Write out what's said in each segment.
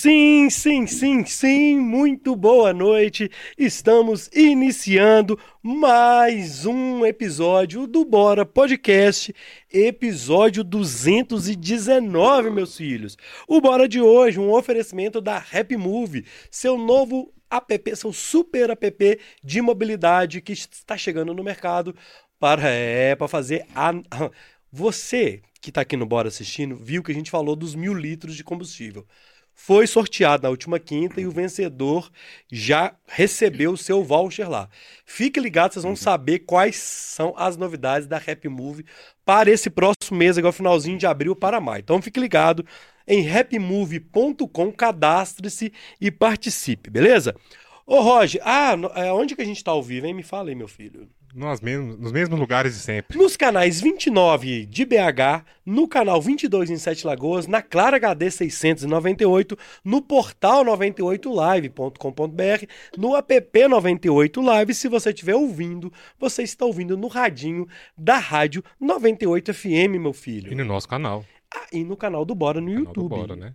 Sim, sim, sim, sim, muito boa noite. Estamos iniciando mais um episódio do Bora Podcast, episódio 219, meus filhos. O Bora de hoje, um oferecimento da Happy Move, seu novo app, seu super app de mobilidade que está chegando no mercado para é para fazer a você que está aqui no Bora assistindo viu que a gente falou dos mil litros de combustível foi sorteado na última quinta e o vencedor já recebeu o seu voucher lá. Fique ligado, vocês vão saber quais são as novidades da Happy Move para esse próximo mês, agora finalzinho de abril para maio. Então fique ligado em happymove.com, cadastre-se e participe, beleza? Ô Roger, ah, é, onde que a gente está ao vivo, hein? Me fala aí, meu filho nos mesmos, nos mesmos lugares de sempre. Nos canais 29 de BH, no canal 22 em Sete Lagoas, na Clara HD 698, no portal 98live.com.br, no app 98 Live. Se você estiver ouvindo, você está ouvindo no radinho da Rádio 98 FM, meu filho. E no nosso canal. Ah, e no canal do Bora no, no YouTube. Bora, né?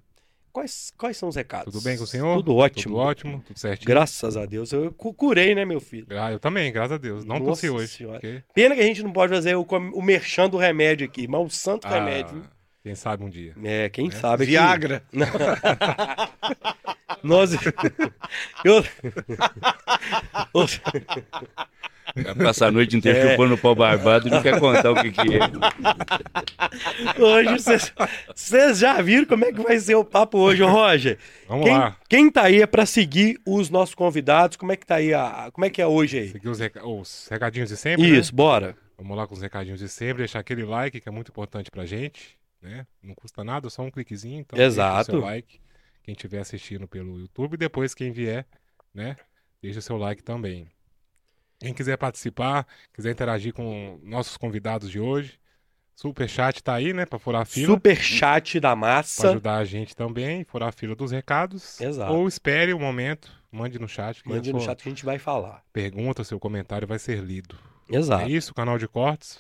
Quais, quais são os recados? Tudo bem com o senhor? Tudo ótimo. Tudo ótimo, tudo certinho. Graças a Deus. Eu curei, né, meu filho? Ah, eu também, graças a Deus. Não tossi hoje. Porque... Pena que a gente não pode fazer o, o merchan do remédio aqui, mas o santo ah, remédio. Quem sabe um dia. É, quem é. sabe. Viagra. Que... Nós. eu... Vai passar a noite inteira é. chupando pau barbado e não quer contar o que, que é. Hoje, vocês já viram como é que vai ser o papo hoje, Roger? Vamos quem, lá. Quem tá aí é para seguir os nossos convidados? Como é que tá aí? A, como é que é hoje aí? Seguir os, reca... os recadinhos de sempre, Isso, né? bora. Vamos lá com os recadinhos de sempre, deixar aquele like que é muito importante pra gente, né? Não custa nada, só um cliquezinho, então Exato. deixa o seu like. Quem estiver assistindo pelo YouTube, depois quem vier, né? Deixa o seu like também. Quem quiser participar, quiser interagir com nossos convidados de hoje, Super chat tá aí, né, para furar a fila. Super chat da massa. Pra ajudar a gente também, furar a fila dos recados. Exato. Ou espere um momento, mande no chat. mande no chat que a gente vai falar. Pergunta, seu comentário vai ser lido. Exato. É isso, canal de cortes.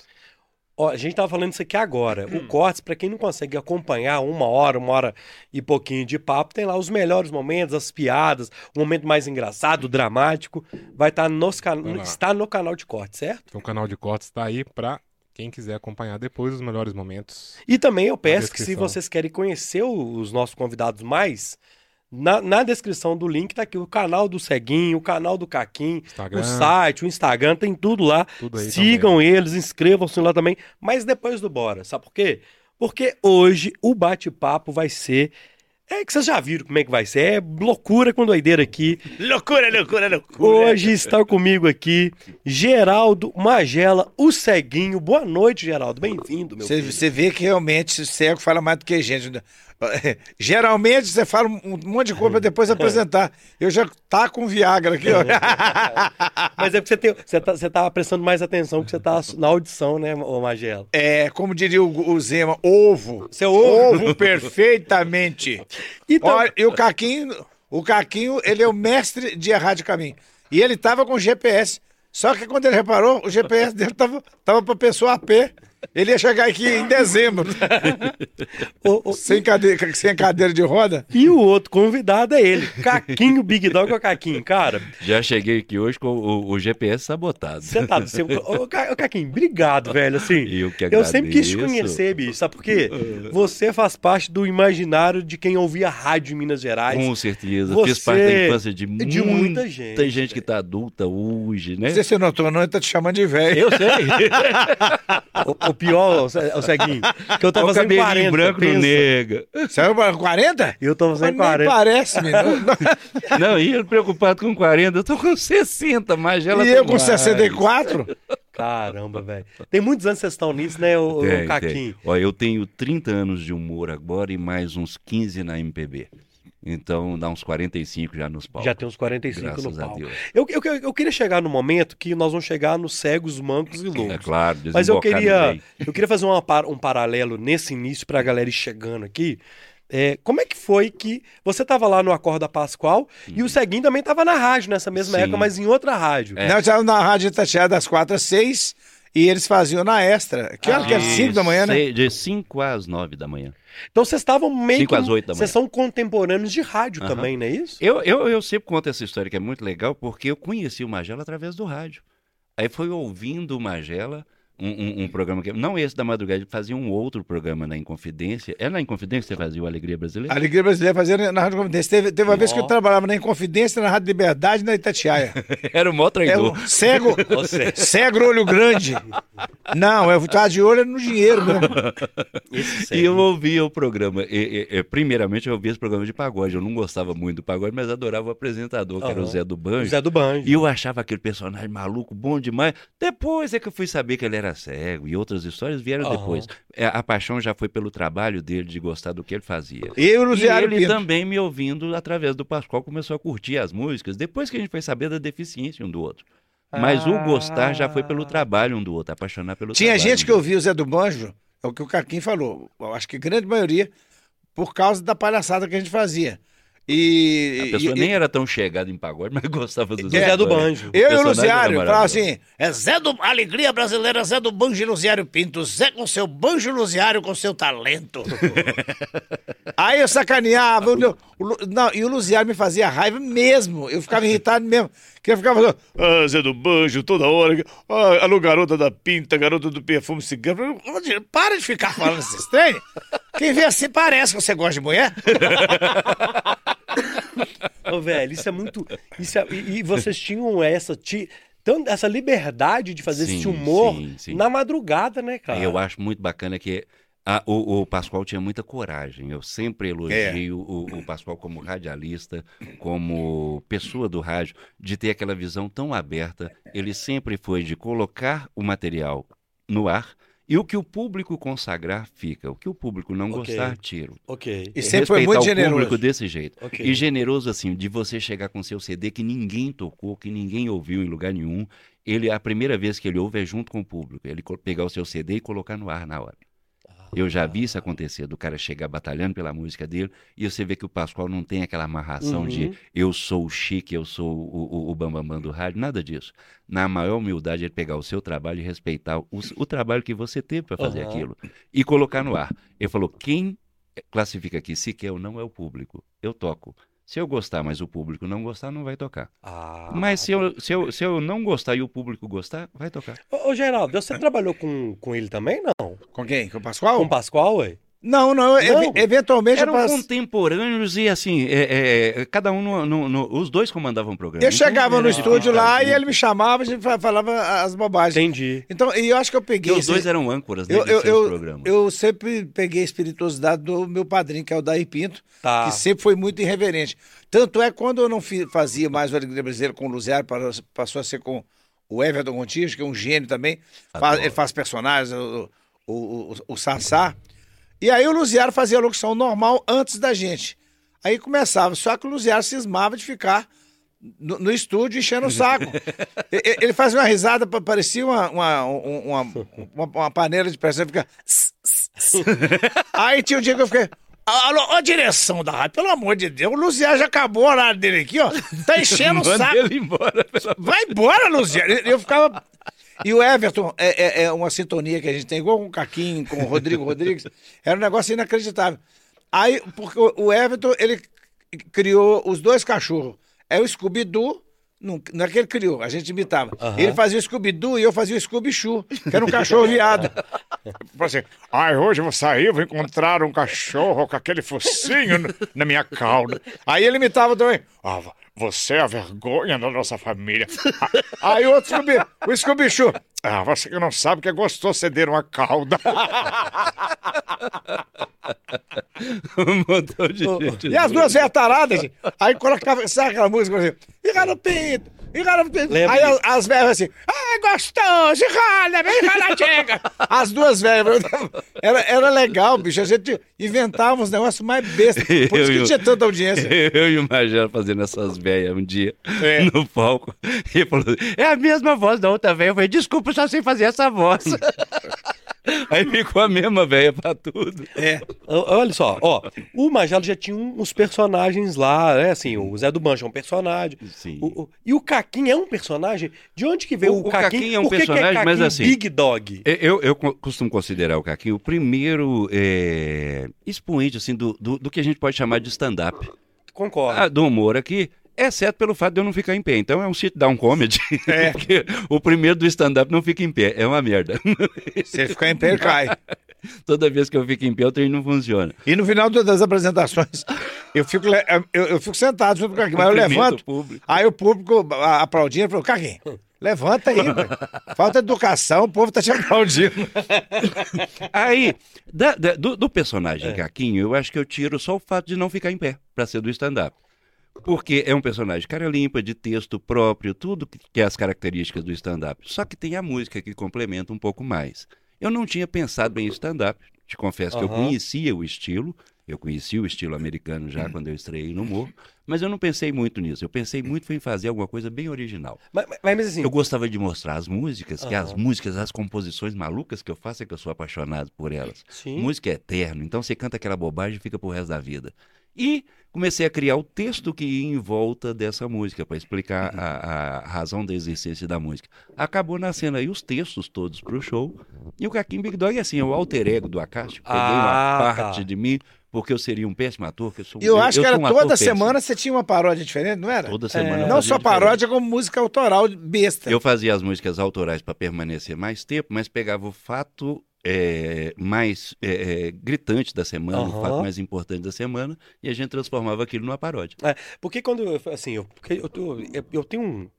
Ó, a gente tava falando isso aqui agora. O Cortes, para quem não consegue acompanhar uma hora, uma hora e pouquinho de papo, tem lá os melhores momentos, as piadas, o momento mais engraçado, dramático. Vai estar tá nos can... está no canal de Cortes, certo? Então o canal de Cortes está aí para quem quiser acompanhar depois os melhores momentos. E também eu peço que se vocês querem conhecer os nossos convidados mais, na, na, descrição do link tá aqui o canal do Ceguinho, o canal do Caquim, Instagram. o site, o Instagram, tem tudo lá. Tudo Sigam também. eles, inscrevam-se lá também. Mas depois do Bora, sabe por quê? Porque hoje o bate-papo vai ser é que vocês já viram como é que vai ser. É loucura com doideira aqui. loucura, loucura, loucura. Hoje está comigo aqui Geraldo Magela, o ceguinho. Boa noite, Geraldo. Bem-vindo, meu Você vê que realmente o cego fala mais do que gente. Geralmente você fala um monte de coisa para depois apresentar. Eu já tá com Viagra aqui, ó. Mas é porque você, tem, você, tá, você tá prestando mais atenção porque você tá na audição, né, ô Magela? É, como diria o, o Zema, ovo. Seu ovo. Ovo perfeitamente. Então... Olha, e o Caquinho, o Caquinho, ele é o mestre de errar de caminho. E ele tava com GPS. Só que quando ele reparou, o GPS dele tava, tava pra pessoa a pé. Ele ia chegar aqui em dezembro. o, o, sem, cadeira, sem cadeira de roda. E o outro convidado é ele, Caquinho Big Dog ou Caquinho, cara. Já cheguei aqui hoje com o, o GPS sabotado. Você tá. Você, ô, Caquinho, obrigado, velho. Assim, eu, que eu sempre quis te conhecer, bicho. Sabe por quê? Você faz parte do imaginário de quem ouvia rádio em Minas Gerais. Com certeza. Você... Fiz parte da infância de, de muita, muita gente. Tem gente que tá adulta hoje, né? Se você notou, não, ele tá te chamando de velho. Eu sei. o, o pior, o Ceguinho, que eu tô fazendo 40. branco pensa. no nega. Saiu para 40? Eu tô fazendo Mas 40. parece, menino. Não, e ele preocupado com 40, eu tô com 60, mas ela E eu com 64? Caramba, velho. Tem muitos anos que vocês estão nisso, né, o, tem, o Caquinho? Ó, eu tenho 30 anos de humor agora e mais uns 15 na MPB. Então dá uns 45 já nos palcos. Já tem uns 45 Graças no palco. Eu, eu, eu, eu, queria chegar no momento que nós vamos chegar nos cegos, mancos e loucos. É claro, Mas eu queria, eu queria fazer uma, um paralelo nesse início para a galera ir chegando aqui. É, como é que foi que você estava lá no Acorda Pascoal hum. e o uhum. Ceguinho também estava na rádio nessa mesma Sim. época, mas em outra rádio? É. Não, eu estava na rádio Itatiaia das 4 às 6 e eles faziam na extra. Que hora ah, que era? 5 da manhã, né? De 5 às 9 da manhã. Então vocês estavam meio 5 que... às 8 da manhã. Vocês são contemporâneos de rádio Aham. também, não é isso? Eu, eu, eu sempre conto essa história que é muito legal, porque eu conheci o Magela através do rádio. Aí foi ouvindo o Magela, um, um- um programa que. Não esse da madrugada, ele fazia um outro programa na Inconfidência. É na Inconfidência que você fazia o Alegria Brasileira? A Alegria Brasileira fazia na Rádio Confidência. Teve, teve uma vez que eu trabalhava na Inconfidência, na Rádio Liberdade e na Itatiaia. Era o maior É traidor. um cego, Você. cego olho grande. Não, eu estava de olho no dinheiro mesmo. E eu ouvia o programa. E, e- e, primeiramente, eu ouvia esse programa de pagode. Eu não gostava muito do pagode, mas adorava o apresentador, que era o. Zé do Banjo. Zé do Banjo. E eu achava aquele personagem maluco, bom demais. Depois é que eu fui saber que ele era cego e outras histórias vieram Aham. depois. É, A paixão já foi pelo trabalho dele, de gostar do que ele fazia. E eu e ele Pinto. também me ouvindo através do Pascoal, começou a curtir as músicas, depois que a gente foi saber da deficiência um do outro. Mas o gostar já foi pelo trabalho um do outro, apaixonar pelo Tinha trabalho. gente um que ouvia o Zé do Banjo, é o que o Carquim falou. Eu acho que a grande maioria, por causa da palhaçada que a gente fazia. E. A pessoa e- nem era tão chegada em pagode, mas gostava do Do Zé do Banjo. Eu e o era falava assim: é Zé do Alegria Brasileira, Zé do Banjo e Luziário Pinto, Zé com seu banjo Luziário com seu talento. Aí eu sacaneava, o não, e o Luziário me fazia raiva mesmo, eu ficava irritado mesmo, que eu ficava falando, ah, Zé do Banjo, toda hora, ah, alô, garota da pinta, garota do perfume cigarro, Onde- para de ficar falando esses trem, quem vê assim parece que você gosta de mulher. Ô, velho, isso é muito. Isso é- e, e vocês tinham essa. Ti, tão- essa liberdade de fazer esse Sim, humor sim, sim. na madrugada, né, cara? Eu acho muito bacana que a- o, o Pascoal tinha muita coragem. Eu sempre elogio o, o Pascoal como radialista, como pessoa do rádio, de ter aquela visão tão aberta. Ele sempre foi de colocar o material no ar e o que o público consagrar fica. O que o público não Ok. gostar, tiro. Ok. E sempre foi muito o generoso. público desse jeito. Ok. E generoso assim, de você chegar com seu CD que ninguém tocou, que ninguém ouviu em lugar nenhum. Ele a primeira vez que ele ouve é junto com o público. Ele pegar o seu CD e colocar no ar na hora. Eu já vi isso acontecer, do cara chegar batalhando pela música dele, e você vê que o Pascoal não tem aquela amarração Uhum. de eu sou o chique, eu sou o, o, o bambambam do rádio, nada disso. Na maior humildade, ele pegar o seu trabalho e respeitar o, o trabalho que você teve para fazer Aham. aquilo, e colocar no ar. Ele falou, quem classifica aqui se quer ou não é o público. Eu toco. Se eu gostar, mas o público não gostar, não vai tocar. Ah. Mas se eu, se, eu, se eu não gostar e o público gostar, vai tocar. Ô, ô, Geraldo, você trabalhou com, com ele também, não? Com quem? Com o Pascoal? Com o Pascoal, ué? Não, não, Não. ev- eventualmente Eram passo- contemporâneos e assim, é, é, cada um, no, no- no- os dois comandavam o programa. Eu Então, chegava no estúdio lá e ele me chamava, fa- falava as bobagens. Entendi. Então, e eu acho que eu Porque peguei. os esse- dois eram âncoras né, eu, eu, seus eu, sempre peguei a espirituosidade do meu padrinho, que é o Daí Pinto, Tá. que sempre foi muito irreverente. Tanto é quando eu não fazia mais o Alegria Brasileira com o Luziário, passou a ser com o Everton Gontijo, que é um gênio também. Faz- ele faz personagens, o, o, o, o Sassá. E aí o Luziário fazia a locução normal antes da gente. Aí começava, só que o Luziário cismava de ficar no, no estúdio enchendo o saco. Ele fazia uma risada, pa- parecia uma, uma, um- uma, uma, uma panela de pressão, fica. Aí tinha um dia que eu fiquei. Alô, ó a direção da rádio, pelo amor de Deus, o Luziano já acabou o horário dele aqui, ó. Tá enchendo o saco. ele embora. Vai embora, Luziano. Eu ficava. E o Everton é, é- é uma sintonia que a gente tem, igual com o Caquinho, com o Rodrigo Rodrigues. Era um negócio inacreditável. Aí, porque o Everton, ele criou os dois cachorros. É o Scooby-Doo. Não, não é que ele criou, a gente imitava. Ele fazia o Scooby-Doo e eu fazia o Scooby-Choo, que era um cachorro viado. Tipo assim, ai, hoje eu vou sair, vou encontrar um cachorro com aquele focinho na minha cauda. Aí ele imitava também. Ah, vo- você é a vergonha da nossa família. Aí outro Scooby, o Scooby-Choo. Ah, você que não sabe que é gostoso ceder uma cauda. Um montão de gente. E as duas velhas taradas, gente. Aí colocava, sabe aquela música assim? E garopinto, e. Lembra Aí disso? as, as velhas assim, ai, gostoso, rala, vem rala, chega. As duas velhas. Era, era legal, bicho. A gente inventava uns negócios mais bestas. Por isso Eu que tinha tanta audiência. Eu e o fazendo essas velhas um dia É. no palco. E falou: é a mesma voz da outra velha. Eu falei: desculpa, eu só sei fazer essa voz. Aí ficou a mesma velha pra tudo. É. Olha só, ó, o Majalo já tinha uns personagens lá, né? Assim, o Zé do Mancha é um personagem. Sim. O, o, e o Caquim é um personagem? De onde que veio o, O- o Caquim? É um que personagem, Caquim mas assim- Big Dog. Eu, eu co- costumo considerar o Caquinho o primeiro é, expoente assim, do, do, do que a gente pode chamar de stand-up. Concordo. Ah, do humor aqui, exceto pelo fato de eu não ficar em pé. Então é um sit-down comedy. Porque o primeiro do stand-up não fica em pé. É uma merda. Se ele ficar em pé, ele cai. Toda vez que eu fico em pé, o trem não funciona. E no final das apresentações, eu fico, eu, eu fico sentado junto com o Caquinho, mas eu levanto. público. Aí o público aplaudindo, falou, Caquinho, levanta aí, velho. Falta educação, o povo tá te aplaudindo. Aí, da- da- do, do personagem Caquinho, eu acho que eu tiro só o fato de não ficar em pé pra ser do stand-up. Porque é um personagem cara limpa, de texto próprio, tudo que é as características do stand-up. Só que tem a música que complementa um pouco mais. Eu não tinha pensado em stand-up. Te confesso que eu conhecia o estilo. Eu conhecia o estilo americano já quando eu estreiei no humor. Mas eu não pensei muito nisso. Eu pensei muito em fazer alguma coisa bem original. Mas, mas- assim, Eu gostava de mostrar as músicas, que as músicas, as composições malucas que eu faço é que eu sou apaixonado por elas. sim. Música é eterno, então você canta aquela bobagem e fica pro resto da vida. E comecei a criar o texto que ia em volta dessa música, para explicar a, a razão da existência da música. Acabou nascendo aí os textos todos pro show. E o Caquim Big Dog é assim, é o alter ego do Acástico. Peguei Ah, uma tá. parte de mim, porque eu seria um péssimo ator. Que eu, sou, E eu acho que era um toda péssimo. semana você tinha uma paródia diferente, não era? Toda semana. eu Não só diferente. paródia, como música autoral besta. Eu fazia as músicas autorais para permanecer mais tempo, mas pegava o fato é, mais é, é, gritante da semana, Aham. o fato mais importante da semana, e a gente transformava aquilo numa paródia. É, porque quando assim, eu, eu, eu, eu tenho um.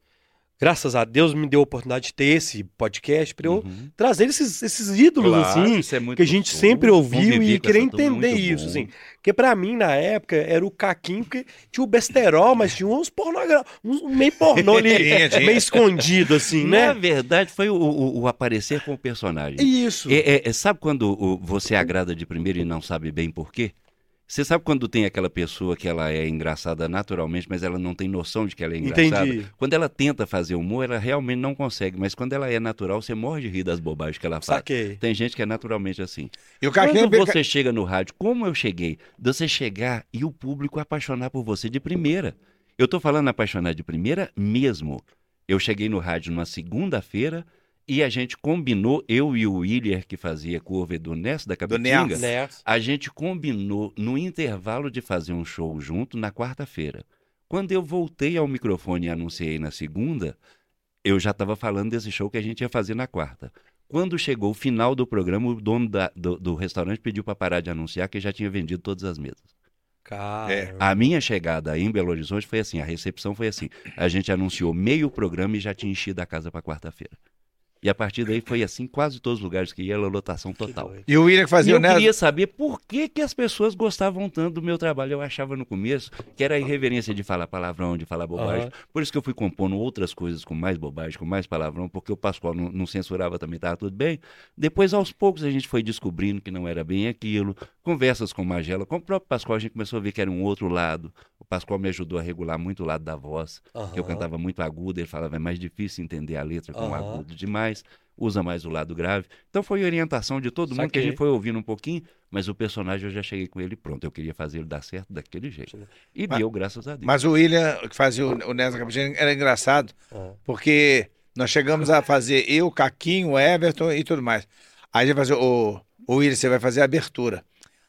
Graças a Deus me deu a oportunidade de ter esse podcast para eu Uhum. trazer esses, esses ídolos, Claro, assim, é que a gente gostoso. sempre ouviu e é entender isso, bom. assim. Porque pra mim, na época, era o Caquinho que tinha o besterol, mas tinha uns pornográficos, uns meio pornô ali, meio escondido, assim, Na né? verdade, foi o, o- o aparecer com o personagem. Isso. É, é, é, sabe quando você agrada de primeiro e não sabe bem por quê? Você sabe quando tem aquela pessoa que ela é engraçada naturalmente, mas ela não tem noção de que ela é engraçada? Entendi. Quando ela tenta fazer humor, ela realmente não consegue, mas quando ela é natural, você morre de rir das bobagens que ela faz. Saquei. Tem gente que é naturalmente assim. E o. Quando você chega no rádio, como eu cheguei, de você chegar e o público apaixonar por você de primeira. Eu tô falando apaixonar de primeira mesmo. Eu cheguei no rádio numa segunda-feira e a gente combinou, eu e o Willer, que fazia curva do Ness da Capitinga, Né? a gente combinou no intervalo de fazer um show junto na quarta-feira. Quando eu voltei ao microfone e anunciei na segunda, eu já estava falando desse show que a gente ia fazer na quarta. Quando chegou o final do programa, o dono da- do, do restaurante pediu para parar de anunciar que já tinha vendido todas as mesas. Cara. É. A minha chegada em Belo Horizonte foi assim, a recepção foi assim. A gente anunciou meio programa e já tinha enchido a casa para quarta-feira. E a partir daí foi assim, quase todos os lugares que ia, era lotação total. E o William que E fazia eu o Neto... queria saber por que, que as pessoas gostavam tanto do meu trabalho. Eu achava no começo que era a irreverência de falar palavrão, de falar bobagem. Aham. Por isso que eu fui compondo outras coisas com mais bobagem, com mais palavrão, porque o Pascoal não, não censurava também, estava tudo bem. Depois, aos poucos, a gente foi descobrindo que não era bem aquilo. Conversas com o Magela, com o próprio Pascoal, a gente começou a ver que era um outro lado. Pascoal me ajudou a regular muito o lado da voz, que eu cantava muito agudo, ele falava, é mais difícil entender a letra com agudo demais, usa mais o lado grave. Então foi orientação de todo mundo que a Saquei. gente foi ouvindo um pouquinho, mas o personagem eu já cheguei com ele pronto. Eu queria fazer ele dar certo daquele jeito. E Mas- deu, graças a Deus. Mas o William, que fazia o, o da Capitinga, era engraçado, Ah. porque nós chegamos a fazer eu, Caquinho, Everton e tudo mais. Aí a gente fazer, o, o William, você vai fazer a abertura.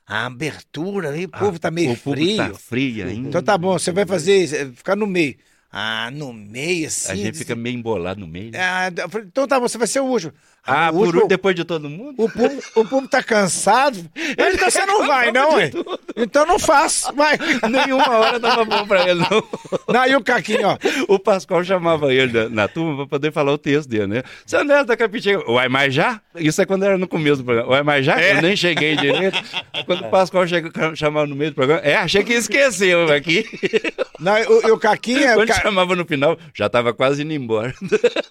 A abertura, aí o povo tá meio o frio. tá frio ainda. Então tá bom, você vai fazer, isso, é, ficar no meio. Ah, no meio, assim. a gente fica meio embolado no meio. né? Ah, então tá bom, você vai ser o último. Ah, o por último, último, depois de todo mundo? o público, o público tá cansado. Mas Então você não vai, não, hein? Então não faz, vai. Nenhuma hora dava bom pra ele, não. Não, e o Caquinho, ó. O Pascoal chamava ele na, na turma pra poder falar o texto dele, né? Seu Neto da Capitinga, uai, mas já? Isso é quando era no começo do programa. Uai, mas já? Eu nem cheguei direito. Quando o Pascoal chega, chamava no meio do programa, é, achei que esqueceu aqui. Não, o, e o Caquinho é. Quando Ca- chamava no final, já tava quase indo embora.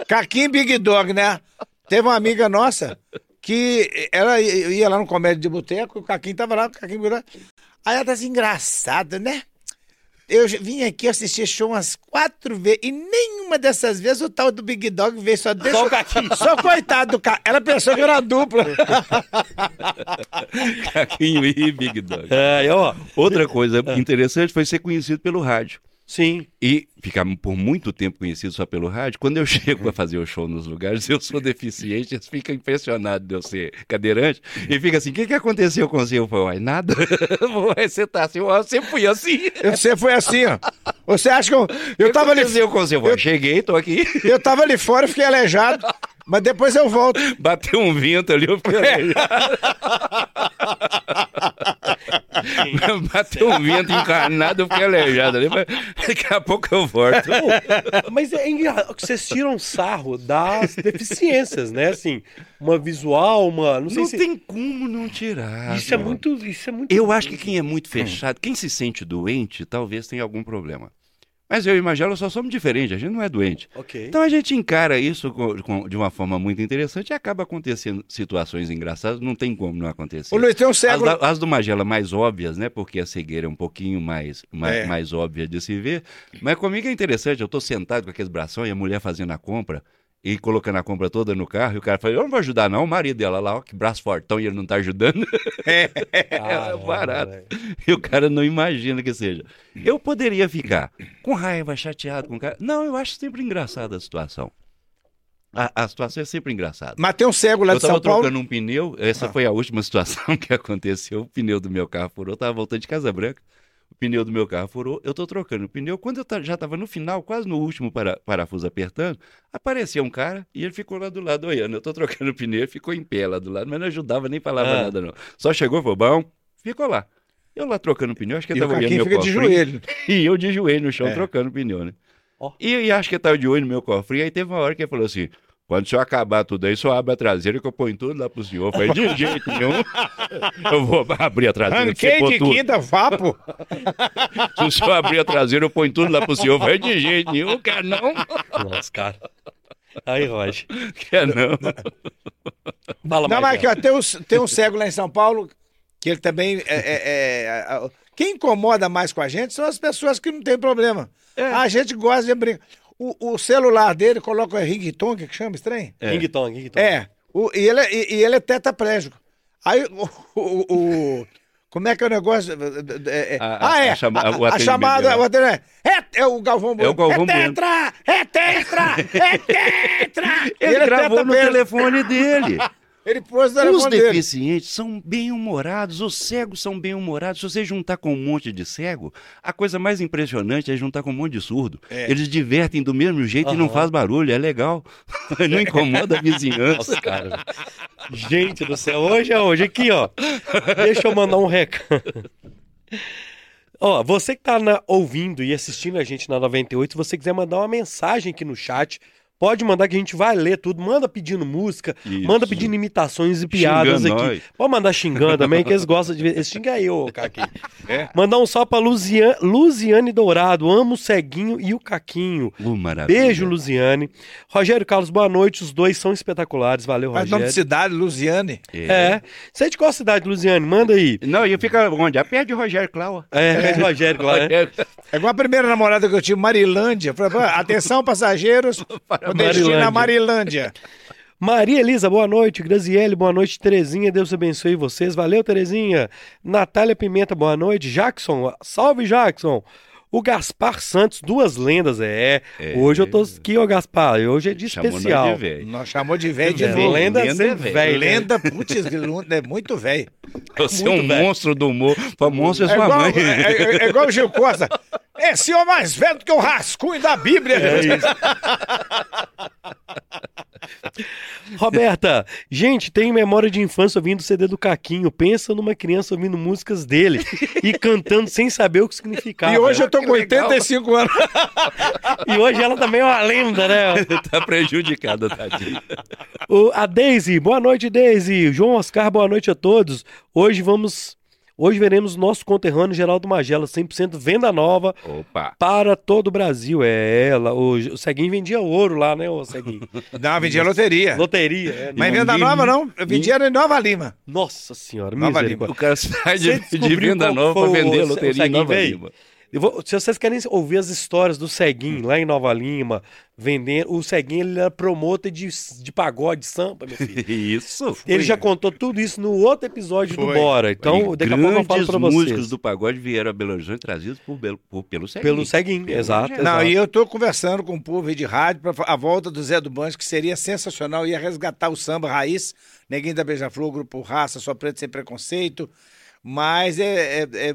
Caquinho Big Dog, né? Teve uma amiga nossa que ela ia lá no comédio de boteco, o Caquinho tava lá, o Caquinho Dog. Aí ela tá assim, engraçado, né? eu vim aqui assistir show umas quatro vezes e nenhuma dessas vezes o tal do Big Dog veio só deixa... Só o Caquinho. Só coitado do cara. Ela pensou que era dupla. Caquinho e Big Dog. É, ó. Outra coisa interessante foi ser conhecido pelo rádio. Sim. E ficar por muito tempo conhecido só pelo rádio, quando eu chego para fazer o show nos lugares, eu sou deficiente, eles ficam impressionados de eu ser cadeirante e fica assim: o que, que aconteceu com você? Eu falei, nada. você tá assim, eu sempre fui assim. Você foi assim, ó. Você acha que eu. Eu tava ali. com você? Eu, cheguei, tô aqui. Eu tava ali fora, fiquei aleijado. Mas depois eu volto. Bateu um vento ali, eu fiquei aleijado. Bateu um vento encarnado, eu fiquei aleijado ali, mas daqui a pouco eu volto. mas é engraçado que vocês tiram sarro das deficiências, né? Assim, uma visual, uma. Não, sei não se... tem como não tirar. Isso é muito. Isso é muito. Eu acho que quem é muito fechado, quem se sente doente, talvez tenha algum problema. Mas eu e Magela só somos diferentes, a gente não é doente. Okay. Então a gente encara isso com, com, de uma forma muito interessante e acaba acontecendo situações engraçadas, não tem como não acontecer. Luiz tem um cego. As, as, do Magela mais óbvias, né? Porque a cegueira é um pouquinho mais, mais, é. mais óbvia de se ver. Mas comigo é interessante, eu estou sentado com aqueles bração e a mulher fazendo a compra e colocando a compra toda no carro, e o cara fala, eu não vou ajudar não, o marido dela lá, ó, que braço fortão, e ele não tá ajudando. É, é barato. E o cara não imagina que seja. Eu poderia ficar com raiva, chateado com o cara. Não, eu acho sempre engraçada a situação. A, a, situação é sempre engraçada. Mas tem um cego lá eu de São Paulo. Eu tava trocando um pneu, essa ah. foi a última situação que aconteceu. O pneu do meu carro furou, eu tava voltando de Casa Branca o pneu do meu carro furou, eu estou trocando o pneu. Quando eu já estava no final, quase no último para, parafuso apertando, apareceu um cara e ele ficou lá do lado olhando. Eu estou trocando o pneu, ficou em pé lá do lado, mas não ajudava nem falava ah. nada não. Só chegou, falou, bom, ficou lá. Eu lá trocando o pneu, acho que ele estava olhando meu fica cofrinho. de joelho. E eu de joelho no chão é. trocando o pneu, né? Oh. E, e acho que ele estava de olho no meu cofrinho. Aí teve uma hora que ele falou assim: quando o senhor acabar tudo aí, só abre a traseira que eu ponho tudo lá pro senhor. Eu falei, de jeito nenhum. Eu vou abrir a traseira. Ranquei de tudo. quinta, vapo. Se o senhor abrir a traseira, eu ponho tudo lá pro senhor. Eu falei, de jeito nenhum, quer não. Nossa, cara. Aí, Roger. Quer não. Fala não, mas aqui, ó, tem, um, tem um cego lá em São Paulo, que ele também é, é, é, Quem incomoda mais com a gente são as pessoas que não tem problema. É. A gente gosta de brincar. O, o celular dele coloca ringtone, que chama estranho? É. Ringtone, ringtone. É. O, e, ele, é, e, e ele é tetraplégico. Aí o, o, o, Como é que é o negócio? É, é, a, ah, é. A, chama, a, a chamada. O é, é, é o Galvão Bueno. É o Galvão é tetra! É tetra! É tetra! ele, ele gravou no telefone dele. Ele pôs Os deficientes são bem-humorados, os cegos são bem-humorados. Se você juntar com um monte de cego, a coisa mais impressionante é juntar com um monte de surdo. É. Eles divertem do mesmo jeito uhum. e não faz barulho, é legal. não incomoda a vizinhança. Nossa, cara. Gente do céu, hoje é hoje. Aqui, ó. Deixa eu mandar um recado. Ó, você que tá na, ouvindo e assistindo a gente na 98, se você quiser mandar uma mensagem aqui no chat, Pode mandar que a gente vai ler tudo. Manda pedindo música, Isso. manda pedindo imitações e piadas Xingando aqui. Nós. Pode mandar xingando também, que eles gostam de ver. Esse xinga aí, ô Caqui. É. Mandar um só pra Luziane, Luziane Dourado. Amo o Ceguinho e o Caquinho. Uh, Beijo, Luziane. Rogério Carlos, boa noite. Os dois são espetaculares. Valeu, Rogério. Mas nome de cidade, Luziane. É. é. Você é de qual cidade, Luziane? Manda aí. Não, eu fico onde? A perto de Rogério Clau. É, é de Rogério Clau. É. é igual a primeira namorada que eu tive, Marilândia. Falei, atenção, passageiros. Marilândia. na Marilândia. Maria Elisa, boa noite. Graziele, boa noite. Terezinha, Deus abençoe vocês. Valeu, Terezinha. Natália Pimenta, boa noite. Jackson, salve, Jackson. O Gaspar Santos, duas lendas, é. é. Hoje eu tô aqui, ô Gaspar. Hoje é de Chamou especial. Nós, de nós chamou de velho de novo. Lenda, lenda é velho. Lenda, putz, é muito velho. Você é um véio. monstro do humor. Pra monstro é sua igual, mãe. É, é, é, igual o Gil Costa. É senhor mais velho do que o rascunho da Bíblia. É isso. Roberta, gente, tem memória de infância ouvindo o CD do Caquinho. Pensa numa criança ouvindo músicas dele e cantando sem saber o que significava. E hoje eu tô com 85 anos. e hoje ela também é uma lenda, né? tá prejudicada, tadinha. O, a Daisy, boa noite, Daisy. João Oscar, boa noite a todos. Hoje vamos Hoje veremos nosso conterrâneo Geraldo Magela, 100% venda nova Opa. para todo o Brasil. É ela. O, o Ceguinho vendia ouro lá, né, o Ceguinho? Não, vendia loteria. Loteria. É, Mas venda nova não, eu vendia em Nova Lima. Nossa senhora, Nova Lima. O cara sai de, de venda nova para vender o, loteria em Nova veio? Lima. Vou, se vocês querem ouvir as histórias do Ceguinho lá em Nova Lima, vendendo. O Ceguinho ele era promotor de, de pagode, samba, meu filho. Isso. Ele já contou tudo isso no outro episódio Foi. do Bora. Então, daqui a pouco eu falo pra vocês. músicos do pagode vieram a Belo Horizonte trazidos por, por- pelo Ceguinho. Pelo Ceguinho, Pelo exato. Rogério. Não, exato. e eu tô conversando com o povo aí de rádio para a volta do Zé do Banjo, que seria sensacional, ia resgatar o samba raiz, Neguinho da Beija-Flor, Grupo Raça, Só Preto Sem Preconceito, mas é, é- é-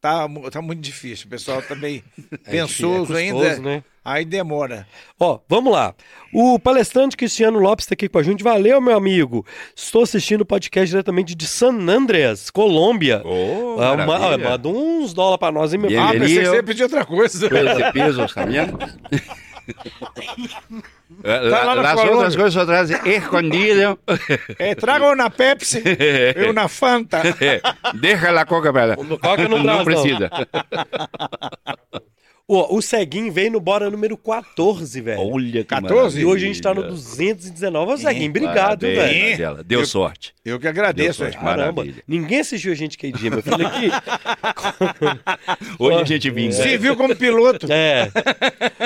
tá, tá muito difícil, o pessoal tá meio pensoso é ainda, né? aí demora. Ó, vamos lá. O palestrante Cristiano Lopes está aqui com a gente. Valeu, meu amigo. Estou assistindo o podcast diretamente de San Andreas, Colômbia. Oh, Ah, ma- maravilha. ah, manda uns dólares pra nós, hein, meu. Ah, pensei que você ia pedir outra coisa. Esse también. Tá lá La- na las Colômbia. outras coisas só trazem escondido. É, traga uma na Pepsi, eu na Fanta. Deixa a coca pra ela. Coca não não não. precisa. Ó, o Ceguinho veio no Bora número 14, velho. Olha que 14? E hoje a gente tá no maravilha. 219. Ô, Ceguinho, obrigado, Parabéns, velho. Marcela. Deu sorte. Eu que agradeço. Deus, hein. Caramba, Maravilha. ninguém assistiu a gente aquele dia, meu filho. Aqui. Hoje a gente vinga. Se viu como piloto. É.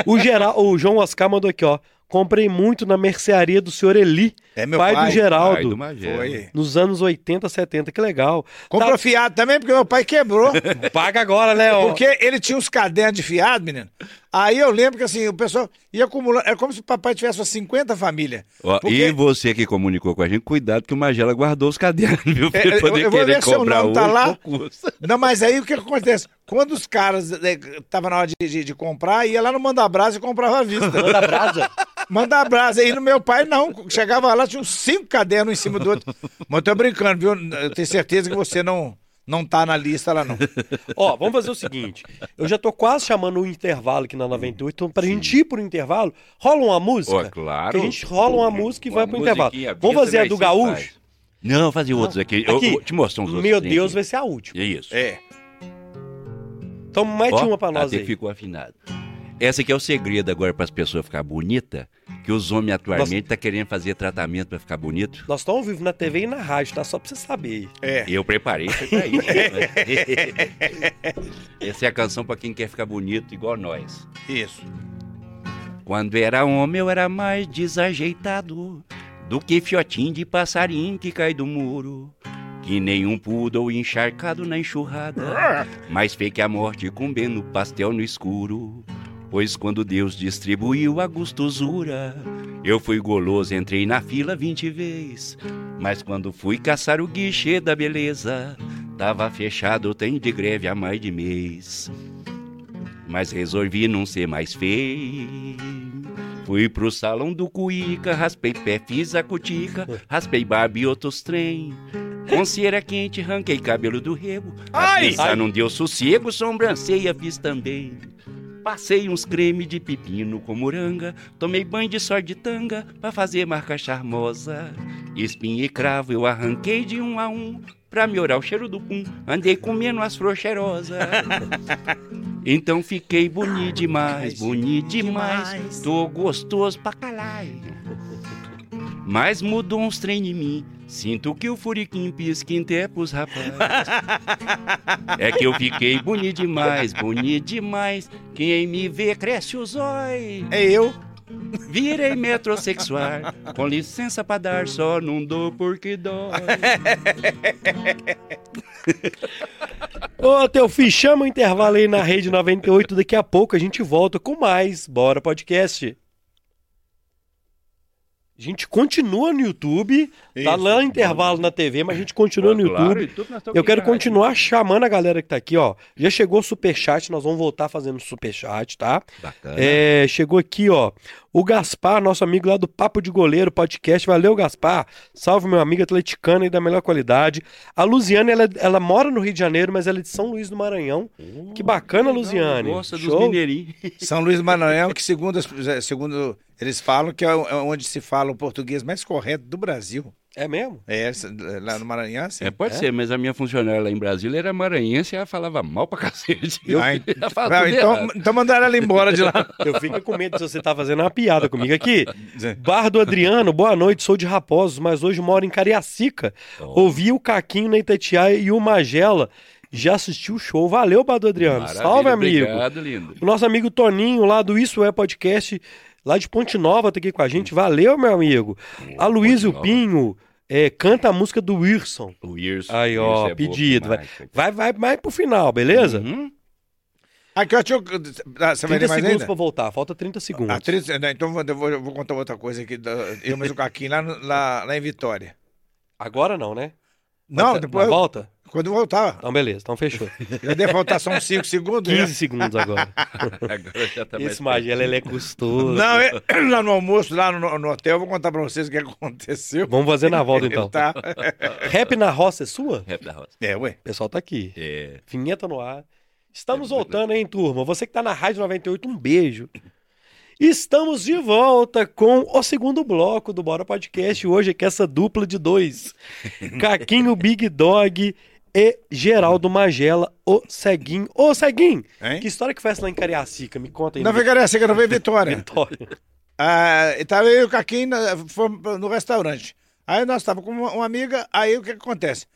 O, geral, o João Oscar mandou aqui, ó. Comprei muito na mercearia do senhor Eli, É meu pai, pai. do Geraldo, Pai do Magé. Foi. nos anos 80, 70. Que legal. Comprou Tá- fiado também, porque meu pai quebrou. Paga agora, né? ó. Porque ele tinha uns cadernos de fiado, menino. Aí eu lembro que assim, o pessoal ia acumulando. Era como se o papai tivesse umas 50 famílias. Ó, Porque- E você que comunicou com a gente, cuidado que o Magela guardou os cadernos, viu? Pra É, eu- poder eu vou ver se o nome tá lá. não mas aí o que acontece? Quando os caras estavam na hora de, de- de comprar, ia lá no Manda Brasa e comprava à vista. Manda brasa. Manda brasa. E no meu pai, não. Chegava lá, tinha uns cinco cadernos em cima do outro. Mas eu tô brincando, viu? Eu tenho certeza que você não, não tá na lista lá, não. Ó, vamos fazer o seguinte. Eu já tô quase chamando o intervalo aqui na 98. Então, pra gente ir pro intervalo, rola uma música. Ó, claro. Que a gente rola uma música e Uma vai pro intervalo. Vamos fazer a do Gaúcho? faz. Não, fazer outros aqui. Eu, Aqui. eu te mostro uns outros. Meu Deus, aqui. vai ser a última. É isso. É. Então, mete Ó, uma pra nós até aí. ficou afinado. Essa aqui é o segredo agora para as pessoas ficar bonita, que os homens atualmente tá querendo fazer tratamento para ficar bonito. Nós estamos ao vivo na TV e na rádio, tá? Só pra você saber. É. Eu preparei isso pra isso. né? Essa é a canção para quem quer ficar bonito igual nós. Isso. Quando era homem eu era mais desajeitado do que fiotinho de passarinho que cai do muro. Que nenhum poodle encharcado na enxurrada, mais feio que a morte comendo pastel no escuro. Pois quando Deus distribuiu a gostosura, eu fui goloso, entrei na fila vinte vezes. Mas quando fui caçar o guichê da beleza, tava fechado, tem de greve há mais de mês. Mas resolvi não ser mais feio. Fui pro salão do Cuíca, raspei pé, fiz a cutica, raspei barba e outros trem. Com cera quente, ranquei cabelo do rego. A Ai! pensar não deu sossego, sobrancelha fiz também. Passei uns creme de pepino com moranga, tomei banho de só de tanga pra fazer marca charmosa. Espinha e cravo eu arranquei de um a um pra melhorar o cheiro do pum. Andei comendo as flores cheirosas. Então fiquei bonito demais, bonito demais. Tô gostoso pra caralho. Mas mudou uns trem em mim. Sinto que o furiquim pisca até pros rapazes. É que eu fiquei bonito demais, bonito demais. Quem me vê cresce os olhos. É eu. Virei metrosexual. Com licença pra dar, só não dou porque dói. Ô, Teofi, chama o intervalo aí na Rede 98. Daqui a pouco a gente volta com mais Bora Podcast. A gente continua no YouTube, tá Isso. lá no intervalo na TV, mas a gente continua no YouTube. Eu quero continuar chamando a galera que tá aqui, ó. Já chegou o superchat, nós vamos voltar fazendo superchat, tá? Bacana. É, chegou aqui, ó. O Gaspar, nosso amigo lá do Papo de Goleiro podcast. Valeu, Gaspar. Salve, meu amigo atleticano e da melhor qualidade. A Luziane, ela, ela mora no Rio de Janeiro, mas ela é de São Luís do Maranhão. Que bacana, Luziane. Gosta dos Show. mineirinhos. São Luís do Maranhão, que segundo, as- segundo eles falam, que é é onde se fala o português mais correto do Brasil. É mesmo? É, lá no Maranhão, assim. É, pode ser, mas a minha funcionária lá em Brasília era maranhense e ela falava mal pra cacete. Ela fala ah, tudo então, errado. então mandaram ela embora de lá. Eu fico com medo de você estar fazendo uma piada comigo aqui. Bar do Adriano, boa noite, sou de Raposos, mas hoje moro em Cariacica. Ouvi o Caquinho na Itatiaia e o Magela já assistiu o show. Valeu, Bado Adriano. Maravilha, Salve, amigo. Obrigado, lindo. O nosso amigo Toninho, lá do Isso É Podcast, lá de Ponte Nova, tá aqui com a gente. Valeu, meu amigo. a Luísio Nova. Pinho é, canta a música do Wilson. O Ears. Aí, ó, é pedido. Vai, vai, vai mais pro final, beleza? Uhum. Aqui, ó, deixa eu... ah, Você vai 30 ler mais segundos ainda? pra voltar, falta 30 segundos. Ah, 30, não, então eu vou, eu vou contar outra coisa aqui. da- Eu mesmo com o Caquinho lá, lá, lá em Vitória. Agora não, né? Não, Na depois, eu- volta? Quando eu voltar. Então, beleza, então fechou. Já deve faltar só uns 5 segundos. né? 15 segundos agora. Agora já tá mais Esse Magela, ele é custoso. Não, é, lá no almoço, lá no, no hotel, eu vou contar pra vocês o que aconteceu. Vamos fazer na volta, então. Tá. Rap na roça é sua? Rap da roça. É, ué. O pessoal tá aqui. É. Vinheta no ar. Estamos É, voltando, hein, turma? Você que tá na Rádio 98, um beijo. Estamos de volta com o segundo bloco do Bora Podcast. Hoje é que essa dupla de dois. Caquinho Big Dog e Geraldo Magela, o Ceguinho. Ô, Ceguinho, Hein? que história que foi essa lá em Cariacica? Me conta aí. Não foi Cariacica, não foi Vitória. Vitória. Ah, tava eu e o Caquinho fomos no restaurante. Aí nós estávamos com uma, amiga, aí o que, que acontece?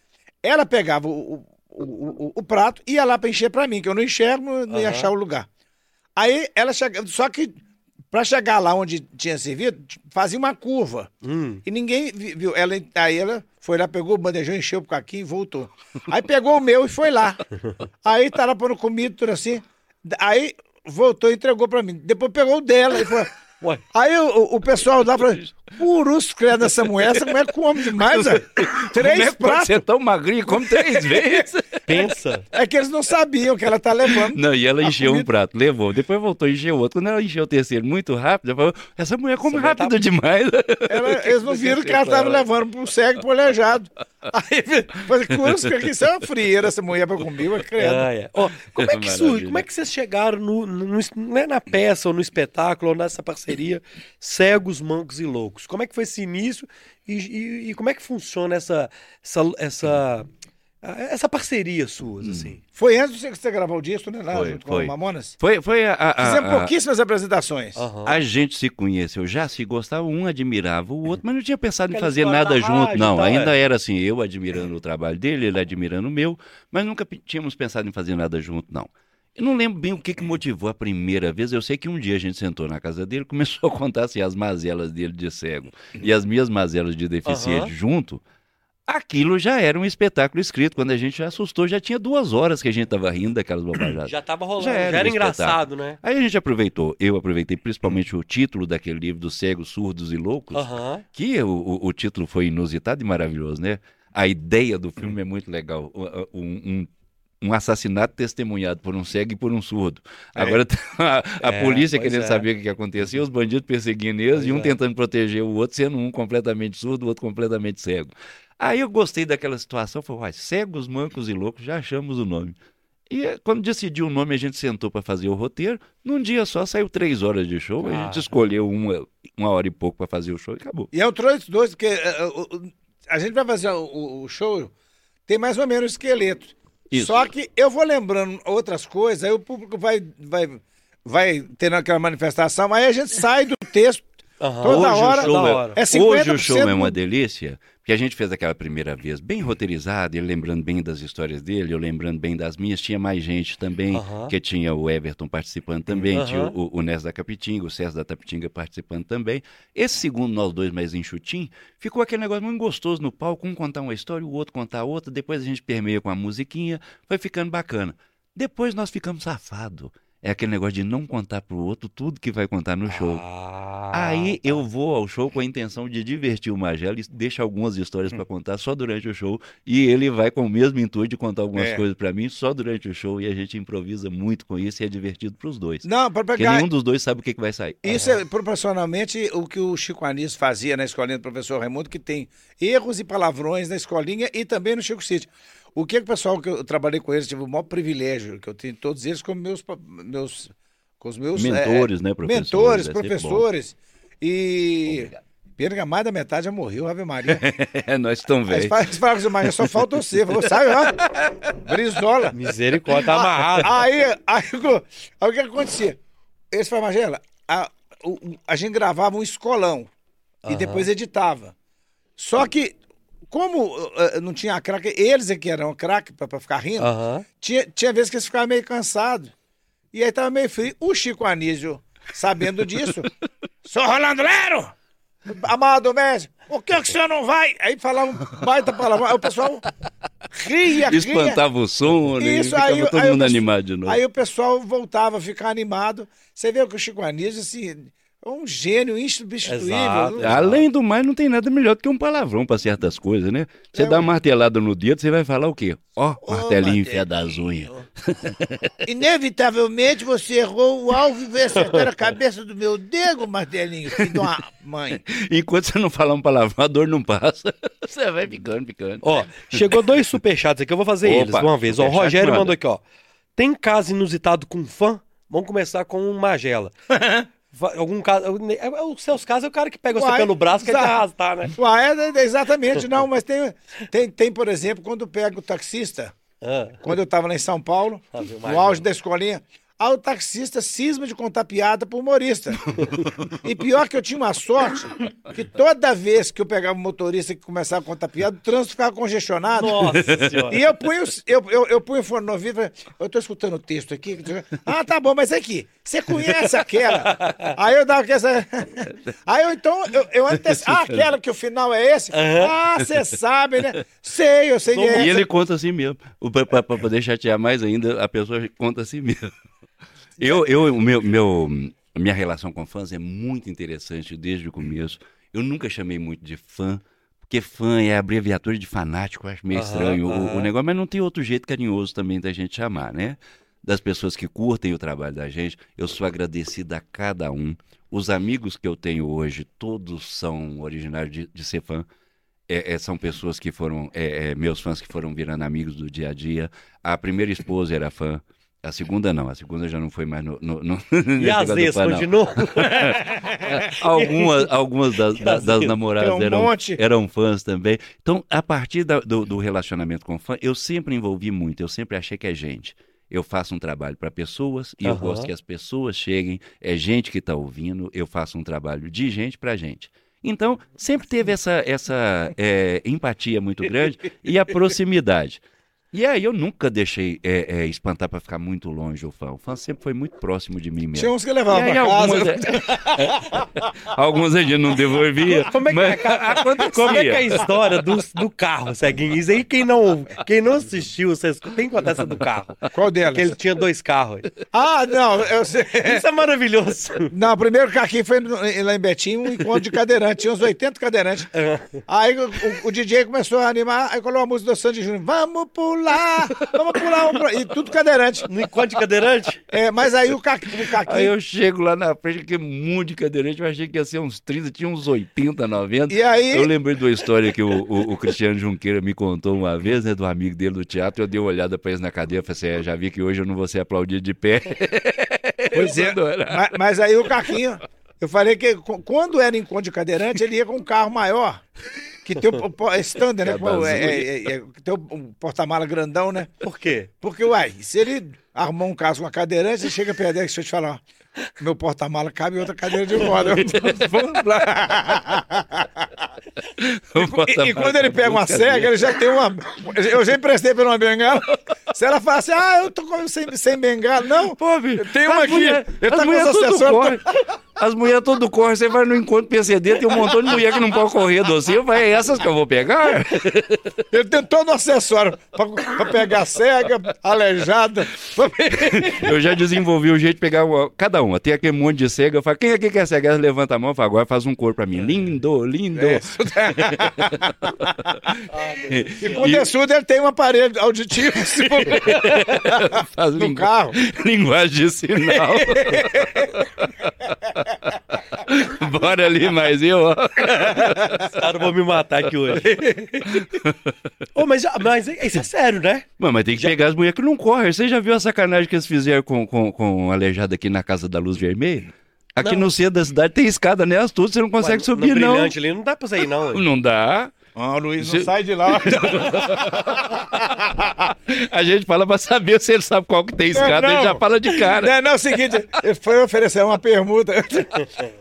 Ela pegava o, o, o, o- prato e ia lá para encher para mim, que eu não enxergo, não, ia Aham. achar o lugar. Aí ela chegava, só que para chegar lá onde tinha servido, fazia uma curva. Hum. E ninguém vi- viu. Ela, aí ela foi lá, pegou o bandejão, encheu pro Caquinho e voltou. Aí pegou o meu e foi lá. Aí tá lá pondo comida, tudo assim. Aí voltou e entregou pra mim. Depois pegou o dela e falou. Ué. Aí o, o- o pessoal lá falou: Purus, credo, essa mulher, essa mulher come demais. Como Três é que pode pratos. ser tão magrinho como três vezes? Pensa. É que eles não sabiam que ela tá levando. Não, e ela encheu um comida- prato, levou, depois voltou e encheu outro. Quando ela encheu o terceiro muito rápido, ela falou: essa mulher come Essa tá- rápido demais. Ela- eles não viram que ela tava levando pro cego e pro aleijado. Aí, falei, Purus, que isso é uma frieira, essa mulher pra comer, mas credo. Ah, é. Ó, como, é que surge, como é que vocês chegaram no, no, no- não é na peça ou no espetáculo ou nessa parceria Cegos, Mancos e Loucos? Como é que foi esse início e, e- e como é que funciona essa essa, essa, essa parceria suas, assim? Foi antes de você gravar o disco, né? Lá Foi, junto com foi. o Mamonas? Foi, foi a, a, a- Fizemos a- pouquíssimas apresentações. Aham. A gente se conheceu, já se gostava, um admirava o outro, mas não tinha pensado em Aquela fazer história nada da junto, rádio não. tal, Ainda é. era assim, eu admirando o trabalho dele, ele admirando o meu, mas nunca tínhamos pensado em fazer nada junto, não. Eu não lembro bem o que, que motivou a primeira vez. Eu sei que um dia a gente sentou na casa dele, começou a contar assim, as mazelas dele de cego e as minhas mazelas de deficiente Aham. junto. Aquilo já era um espetáculo escrito. Quando a gente já assustou, já tinha duas horas que a gente tava rindo daquelas bobagens. Já tava rolando, Já já era era, um engraçado, né? Aí a gente aproveitou, eu aproveitei principalmente o título daquele livro dos cegos, surdos e loucos, Aham. que o, o, título foi inusitado e maravilhoso, né? A ideia do filme é muito legal. Um, um- um assassinato testemunhado por um cego e por um surdo. Agora tá a, a É, polícia querendo é. saber o que, acontecia, os bandidos perseguindo eles Pois e um é. tentando proteger o outro, sendo um completamente surdo, o outro completamente cego. Aí eu gostei daquela situação, falei, "Uai, cegos, mancos e loucos, já achamos o nome. E eh, quando decidiu o nome, a gente sentou para fazer o roteiro. Num dia só saiu três horas de show. A Ah. gente escolheu uma, uma hora e pouco para fazer o show e acabou. E é o Troitos dois, porque eh, o- o- a gente vai fazer o, o show, tem mais ou menos esqueleto. Isso. Só que eu vou lembrando outras coisas, aí o público vai, vai, vai tendo aquela manifestação, aí a gente sai do texto. Aham. Toda Hoje hora- o show da é, hora. É hoje o show 50% é uma delícia, porque a gente fez aquela primeira vez bem roteirizado, ele lembrando bem das histórias dele, eu lembrando bem das minhas, tinha mais gente também, Aham. que tinha o Everton participando também, Aham. tinha o, o Nes da Capitinga, o César da Tapitinga participando também. Esse segundo, nós dois mais enxutinho, ficou aquele negócio muito gostoso no palco, um contar uma história, o outro contar outra, depois a gente permeia com a musiquinha, foi ficando bacana. Depois nós ficamos safados. É aquele negócio de não contar pro outro tudo que vai contar no show. Ah, Aí eu vou ao show com a intenção de divertir o Magela e deixa algumas histórias pra contar só durante o show. E ele vai com o mesmo intuito de contar algumas É. coisas pra mim só durante o show. E a gente improvisa muito com isso e é divertido pros dois. Não, para Porque pegar. nenhum dos dois sabe o que, que vai sair. Isso é proporcionalmente o que o Chico Anísio fazia na escolinha do professor Raimundo, que tem erros e palavrões na escolinha e também no Chico City. O que, que o pessoal que eu trabalhei com eles, tive o maior privilégio, que eu tenho todos eles como meus, meus com os meus Mentores, é, né, professores? Mentores, É professores. E pena que a mais da metade já morreu, Ave Maria. É, nós estamos Aí fala- Eles falam assim, mas só falta você. Falou, sabe, ó. Brizola. Misericórdia, tá amarrado. Aí, aí, o- aí o que acontecia? Eles falaram, Magela, a, o- a gente gravava um escolão e depois editava. Só que como uh, não tinha craque, eles é que eram craque pra, ficar rindo, Aham. tinha, tinha vezes que eles ficavam meio cansados. E aí tava meio frio. O Chico Anísio, sabendo disso, sou Rolando Lero! Amado mestre, por que, que o senhor não vai? Aí falava um baita palavra. Aí o pessoal ria, ria. Espantava o som, né? Isso, aí, todo aí o mundo pessoal- animado de novo. Aí o pessoal voltava a ficar animado. Você vê que o Chico Anísio, assim, é um gênio insubstituível. Exato. Além do mais, não tem nada melhor do que um palavrão pra certas coisas, né? Você dá uma martelada no dedo, você vai falar o quê? Ó, martelinho fé das unhas. Inevitavelmente você errou o alvo e veio acertar a cabeça do meu dedo, martelinho, filho de uma mãe. Enquanto você não falar um palavrão, a dor não passa. Você vai ficando, ficando. Ó, chegou dois superchats aqui, eu vou fazer Opa, eles de uma vez. Ó, o Rogério manda. mandou aqui, ó. Tem caso inusitado com fã? Vamos começar com um Magela. Algum caso. é- é- Os seus casos é o cara que pega você Uai, pelo braço que quer te arrastar, né? Ué, é, é, exatamente, não, mas tem, tem, tem, por exemplo, quando pega o taxista, Ah, quando eu tava lá em São Paulo, Ah, no auge da escolinha, aí o taxista cisma de contar piada pro humorista. e pior que eu tinha uma sorte, que toda vez que eu pegava um motorista que começava a contar piada, o trânsito ficava congestionado. nossa senhora. E eu punho, eu, eu, eu punho o fone no ouvido e falei, eu tô escutando o texto aqui. Ah, tá bom, mas aqui, você conhece aquela? Aí eu dava aquela. Aí eu então, eu, eu antes. Ah, aquela que o final é esse? Ah, você sabe, né? Sei, eu sei que é E essa. ele conta assim mesmo. O- Pra, pra- pra poder chatear mais ainda, a pessoa conta assim mesmo. Eu, eu, o meu, meu, minha relação com fãs é muito interessante desde o começo. Eu nunca chamei muito de fã, porque fã é abreviatura de fanático, eu acho meio Aham, estranho o- o, aham. negócio, mas não tem outro jeito carinhoso também da gente chamar, né? Das pessoas que curtem o trabalho da gente, eu sou agradecido a cada um. Os amigos que eu tenho hoje, todos são originários de, de ser fã. É, é, são pessoas que foram, é, é, meus fãs que foram virando amigos do dia a dia. A primeira esposa era fã, a segunda não, a segunda já não foi mais no. no, no E às vezes, continuou. Algumas, algumas das, das, das namoradas um eram, monte. eram fãs também. Então, a partir da- do, do relacionamento com fã, eu sempre envolvi muito, eu sempre achei que é gente. Eu faço um trabalho para pessoas e eu Aham. gosto que as pessoas cheguem, é gente que está ouvindo, eu faço um trabalho de gente para gente. Então, sempre teve essa, essa é, empatia muito grande e a proximidade. E aí eu nunca deixei é, é, espantar para ficar muito longe o fã. O fã sempre foi muito próximo de mim mesmo. Tinha uns que levavam pra casa. algumas, algumas a gente não devolvia. Como é que, mas acontecia. como é que é a história do, do carro, Ceguinho? Isso aí, quem não, quem não assistiu, vocês, tem que contar essa do carro. Qual delas? Que ele tinha dois carros. Ah, não, eu sei. Isso é maravilhoso. Não, o primeiro caquinho foi lá em Betim, um encontro de cadeirante. Tinha uns 80 cadeirantes. Aí o, o- o DJ começou a animar, aí colocou a música do Sandy Júnior. Vamos pular, vamos pular, vamos pular. E tudo cadeirante. No encontro de cadeirante? É, mas aí o, caqui, o caquinho... Aí eu chego lá na frente, que monte de cadeirante, eu achei que ia ser uns 30, tinha uns 80, 90. E aí- Eu lembrei de uma história que o, o- o Cristiano Junqueira me contou uma vez, né, do amigo dele do teatro. Eu dei uma olhada pra eles na cadeia e falei assim: é, já vi que hoje eu não vou ser aplaudido de pé. Pois é. Mas, mas aí o Caquinho, eu falei que quando era encontro de cadeirante, ele ia com um carro maior. Que tem o é standard, né? como é, é, é, é, que tem o um porta-mala grandão, né? Por quê? Porque, uai, se ele arrumou um caso com uma cadeirante, você chega perto dele, deixa eu te falar, ó, meu porta-mala cabe em outra cadeira de roda. Vamos lá. E, e quando ele pega uma cega, ele já tem uma. Eu já emprestei pra ele uma bengala. Se ela fala assim, ah, eu tô sem, sem bengala. Não, Pô, bicho, tem uma aqui. mulher- ele as tá com tudo acessórios. corre. As mulheres tudo correm, você vai no encontro PCD, tem um montão de mulher que não pode correr do seu, vai é essas que eu vou pegar? Ele tem todo o acessório pra, pra pegar cega, aleijada. pra- Eu já desenvolvi o jeito de pegar uma- cada uma. Tem aquele monte de cega, eu falo, quem aqui quer cega? Ela levanta a mão e fala, agora faz um cor pra mim. Lindo, lindo. É. E com o Tessudo ele tem um aparelho auditivo se for- Faz no lingu- carro. linguagem de sinal. Bora ali, mas eu. Os caras vão me matar aqui hoje. Ô, mas, mas isso é sério, né? Mano, mas tem que pegar as mulheres que não correm. Você já viu a sacanagem que eles fizeram com, com, com o aleijado aqui na Casa da Luz Vermelha? Aqui Não. no centro da cidade tem escada nelas tudo, você não consegue Mas subir, no não. brilhante ali não dá pra sair, não. hein? Não dá. Ah, o Luiz não sai de lá. a gente fala pra saber se ele sabe qual que tem escada, ele já fala de cara. Não, não, é o seguinte, ele foi oferecer uma permuta.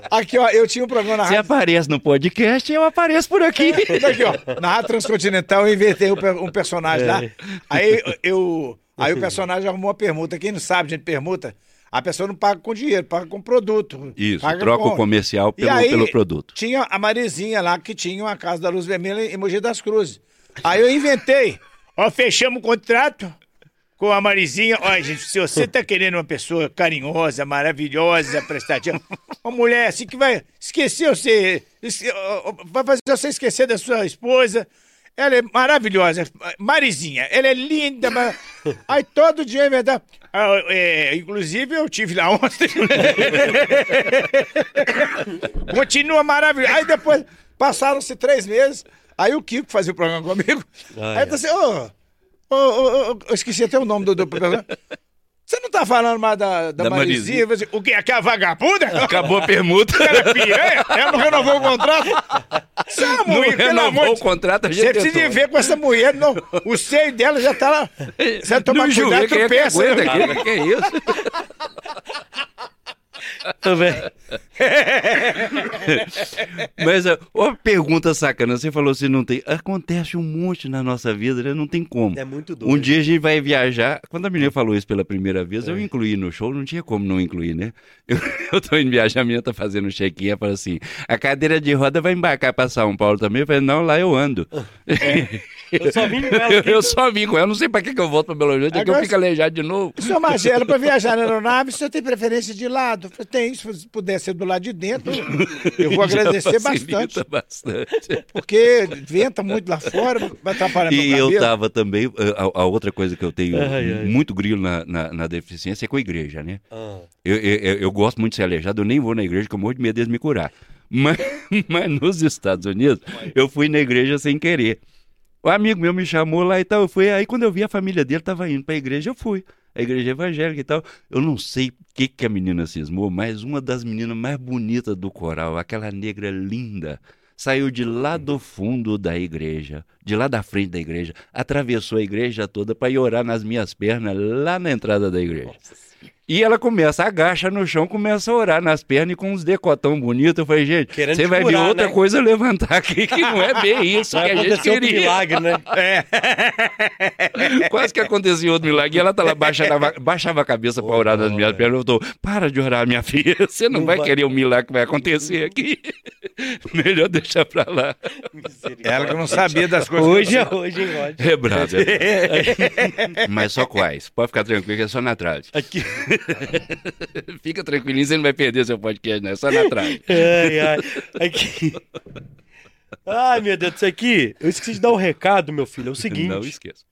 Aqui, ó, eu tinha um programa na rádio. Você aparece no podcast, eu apareço por aqui. Aqui, ó, na Rádio Transcontinental eu inventei um personagem é. lá. Aí eu. Aí o personagem arrumou uma permuta. Quem não sabe, gente, permuta. A pessoa não paga com dinheiro, paga com produto. Isso, troca com... o comercial pelo, aí, pelo produto. Tinha a Marizinha lá que tinha uma casa da Luz Vermelha em Mogi das Cruzes. Aí eu inventei. Ó, fechamos o contrato com a Marizinha. Olha, gente, se você tá querendo uma pessoa carinhosa, maravilhosa, prestativa, uma mulher assim que vai esquecer você, vai fazer você esquecer da sua esposa, ela é maravilhosa. Marizinha, ela é linda. Mas... Aí todo dia é verdade. Ah, é, inclusive eu tive lá ontem. Continua maravilhoso. Aí depois passaram-se três meses. Aí o Kiko fazia o programa comigo. aí eu disse, ô, ô, ô, ô, eu esqueci até o nome do, do programa. Você não tá falando mais da, da, da Marizinha? Marizinha? O que? Aquela vagabunda? Acabou a permuta. Ela piranha? Ela não renovou o contrato? Você é não mulher, renovou o contrato, a gente Você precisa ver com essa mulher. Não, o seio dela já tá lá. Você toma cuidado, é tropeça. Que, é que, que é isso? Também. Mas uma pergunta sacana, você falou assim, não tem. Acontece um monte na nossa vida, né? Não tem como. É muito doido. Um dia a gente vai viajar. Quando a menina falou isso pela primeira vez, é. eu incluí no show, não tinha como não incluir, né? Eu, eu tô em viajar, a menina tá fazendo check-in, ela fala assim: a cadeira de roda vai embarcar pra São Paulo também? Eu falei, não, lá eu ando. É. Eu só vim com ela. Eu, eu só vim com ela, não sei pra que, que eu volto pra Belo Horizonte, é que eu fico aleijado de novo. Senhor Magelo, pra viajar na aeronave, você tem preferência de lado? Tem, se puder ser do lado de dentro, eu vou agradecer bastante. bastante. Porque venta muito lá fora, vai atrapalhar E eu tava também, eh, a, a, outra coisa que eu tenho ai, ai. muito grilo na, na, na, deficiência é com a igreja, né? Ah. Eu, eu, eu, gosto muito de ser aleijado, eu nem vou na igreja, porque eu morro de medo de me curar. Mas, mas nos Estados Unidos, eu fui na igreja sem querer. O amigo meu me chamou lá e tal, eu fui. Aí quando eu vi a família dele tava indo para a igreja, eu fui. A igreja evangélica e tal. Eu não sei o que, que a menina cismou, mas uma das meninas mais bonitas do coral, aquela negra linda, saiu de lá do fundo da igreja, de lá da frente da igreja, atravessou a igreja toda para ir orar nas minhas pernas lá na entrada da igreja. E ela começa, agacha no chão, começa a orar nas pernas e com uns decotão bonito. Eu falei, gente, você vai curar, ver outra né? coisa levantar aqui que não é bem isso vai que a gente queria. Um milagre, né? É. Quase que aconteceu outro milagre. E ela tá lá, baixava, baixava a cabeça para orar nas minhas pernas. Eu tô, para de orar, minha filha. Você não, não vai, vai, querer o um milagre que vai acontecer aqui. Melhor deixar pra lá. Ela que não sabia das coisas. Hoje é hoje, hein, Rod? É, brother. Mas só quais? Pode ficar tranquilo que é só na trás. Aqui. Fica tranquilinho, você não vai perder seu podcast, né? Só na trave. ai, ai. Aqui. Ai, meu Deus, isso aqui. Eu esqueci de dar um recado, meu filho. É o seguinte. Não esqueça.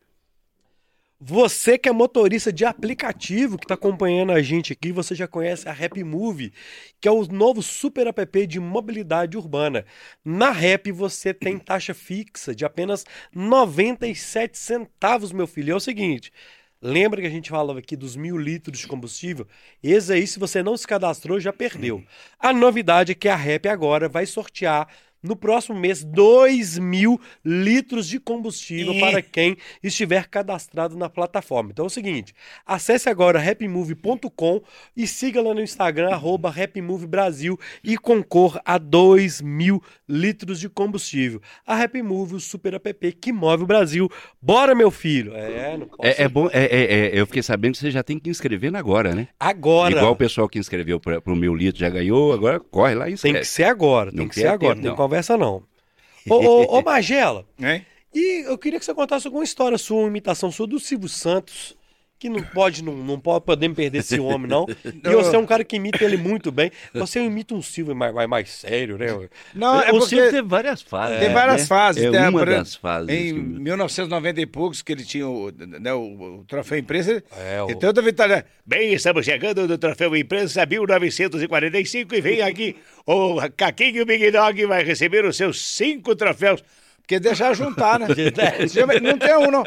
Você que é motorista de aplicativo que está acompanhando a gente aqui, você já conhece a Rap Move, que é o novo super app de mobilidade urbana. Na Rap você tem taxa fixa de apenas 97 centavos, meu filho. É o seguinte, Lembra que a gente falava aqui dos mil litros de combustível? Esse aí, se você não se cadastrou, já perdeu. A novidade é que a REP agora vai sortear no próximo mês 2 mil litros de combustível e... para quem estiver cadastrado na plataforma. Então é o seguinte, acesse agora rapmove.com e siga lá no Instagram, arroba rapmovebrasil e concorra a 2 mil litros de combustível. A Rapmove, o super app que move o Brasil. Bora, meu filho! É, é, é bom, é, é, é, eu fiquei sabendo que você já tem que inscrever agora, né? Agora! Igual o pessoal que inscreveu para o mil litro já ganhou, agora corre lá e inscreve. Tem que ser agora, tem Não que ser agora. Tempo, tem conversa não. Ô, ô, ô Magela, é? e eu queria que você contasse alguma história sua, uma imitação sua do Silvio Santos, que não pode, não, não pode podemos perder esse homem, não. E você é um cara que imita ele muito bem. Você imita um Silvio mais, mais, mais sério, né? Não, é o Silvio teve várias fases. Tem várias né? fases. É tem, uma por, das fases. Em 1990 e poucos, que ele tinha o, né, o, o troféu empresa. É, o... Então, vitória. Bem, estamos chegando no troféu imprensa 1945 e vem aqui o Caquinho Big Dog vai receber os seus cinco troféus Porque deixar juntar, né? não tem um, não.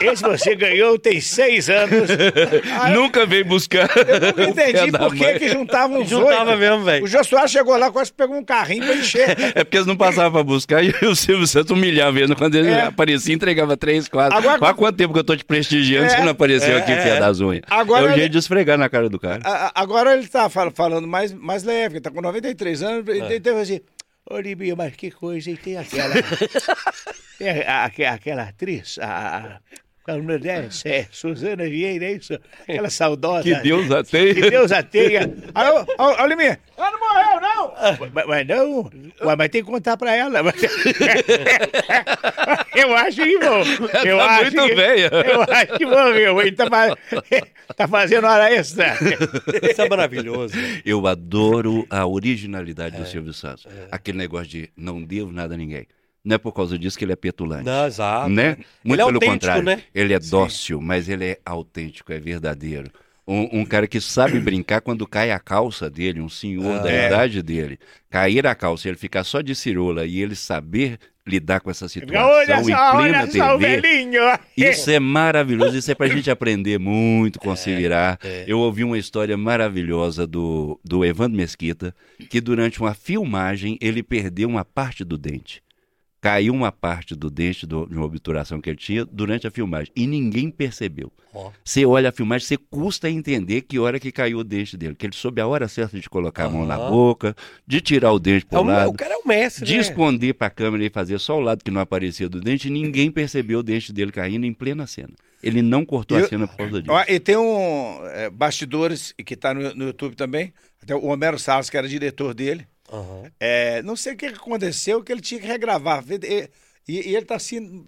Esse você ganhou tem seis anos. nunca veio buscar. Eu não entendi por que, que juntavam os Juntava oito. mesmo, velho. O Josué chegou lá, quase pegou um carrinho pra encher. É porque eles não passavam pra buscar e o Silvio Santos humilhava ele. Quando ele É. aparecia, entregava três, quatro. Agora- Há quanto tempo que eu tô te prestigiando, É. você não apareceu aqui, É. fia das unhas. Agora é o ele- jeito de esfregar na cara do cara. Agora ele tá fal- falando mais, mais leve, ele tá com 93 anos. É. Ele teve assim, ô Libinho, mas que coisa, hein? Tem aquela. tem a- a- aquela atriz, a. a qual é? É, Suzana Vieira, é isso? Aquela saudosa. Que Deus a tenha. Que Deus a tenha. Ô, ô, Liminha, ela não morreu, não! Mas, mas não, ué, mas tem que contar pra ela. Eu acho que morreu. Eu Tá acho muito que, velha. Eu acho que morreu. Ele tá, tá fazendo hora extra. Isso é maravilhoso. Eu adoro a originalidade É, do Silvio Santos. Aquele negócio de não devo nada a ninguém. Não é por causa disso que ele é petulante. Não, exato. né? Muito Ele é pelo autêntico, contrário. né? Ele é dócil, mas ele é autêntico, é verdadeiro. Um, um cara que sabe brincar quando cai a calça dele, um senhor da É. idade dele. Cair a calça, ele ficar só de cirola e ele saber lidar com essa situação Olha em só, plena olha só o TV. Isso é maravilhoso, isso é pra gente aprender muito com se virar. é. Eu ouvi uma história maravilhosa do, do Evandro Mesquita, que durante uma filmagem ele perdeu uma parte do dente. Caiu uma parte do dente do- de uma obturação que ele tinha durante a filmagem e ninguém percebeu. Ó. Você olha a filmagem, você custa entender que hora que caiu o dente dele, que ele soube a hora certa de colocar a mão na boca, de tirar o dente É pro o, lado, o cara é o mestre, de né? esconder pra câmera e fazer só o lado que não aparecia do dente, e ninguém percebeu o dente dele caindo em plena cena. Ele não cortou Eu- a cena por causa disso. Ó, e tem um é, bastidores que tá no, no YouTube também. Até o Homero Salles, que era diretor dele. Aham. É, não sei o que aconteceu, que ele tinha que regravar. E, e- e ele tá assim.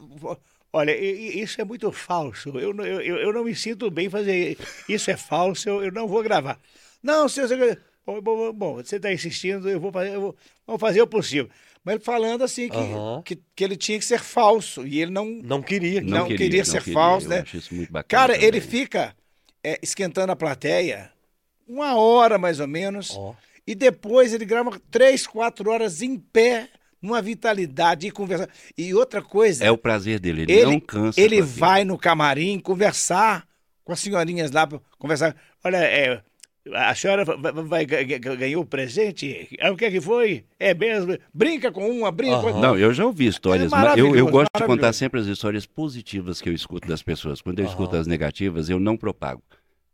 Olha, isso é muito falso. Eu, não- eu, eu não me sinto bem fazer. Isso é falso, eu, eu não vou gravar. Não, senhor. senhor- Bom, bom, bom, você está insistindo, eu vou fazer, eu vou, vou fazer o possível. Mas ele falando assim que, Aham. que, que ele tinha que ser falso. E ele não. Não queria. não queria ser falso, eu né? acho isso muito bacana Cara, também. ele fica é, esquentando a plateia uma hora mais ou menos. Ó. E depois ele grava três, quatro horas em pé, numa vitalidade e conversar. E outra coisa, É o prazer dele, ele, ele, não cansa. ele vai no camarim conversar com as senhorinhas lá, conversar. Olha, é, a senhora vai, vai- vai ga- ga- ganhou o presente? É, o que é que foi? É mesmo? Brinca com uma, brinca com outra. Não, eu já ouvi histórias, É mas eu, eu gosto de contar sempre as histórias positivas que eu escuto das pessoas. Quando eu Aham. escuto as negativas, eu não propago.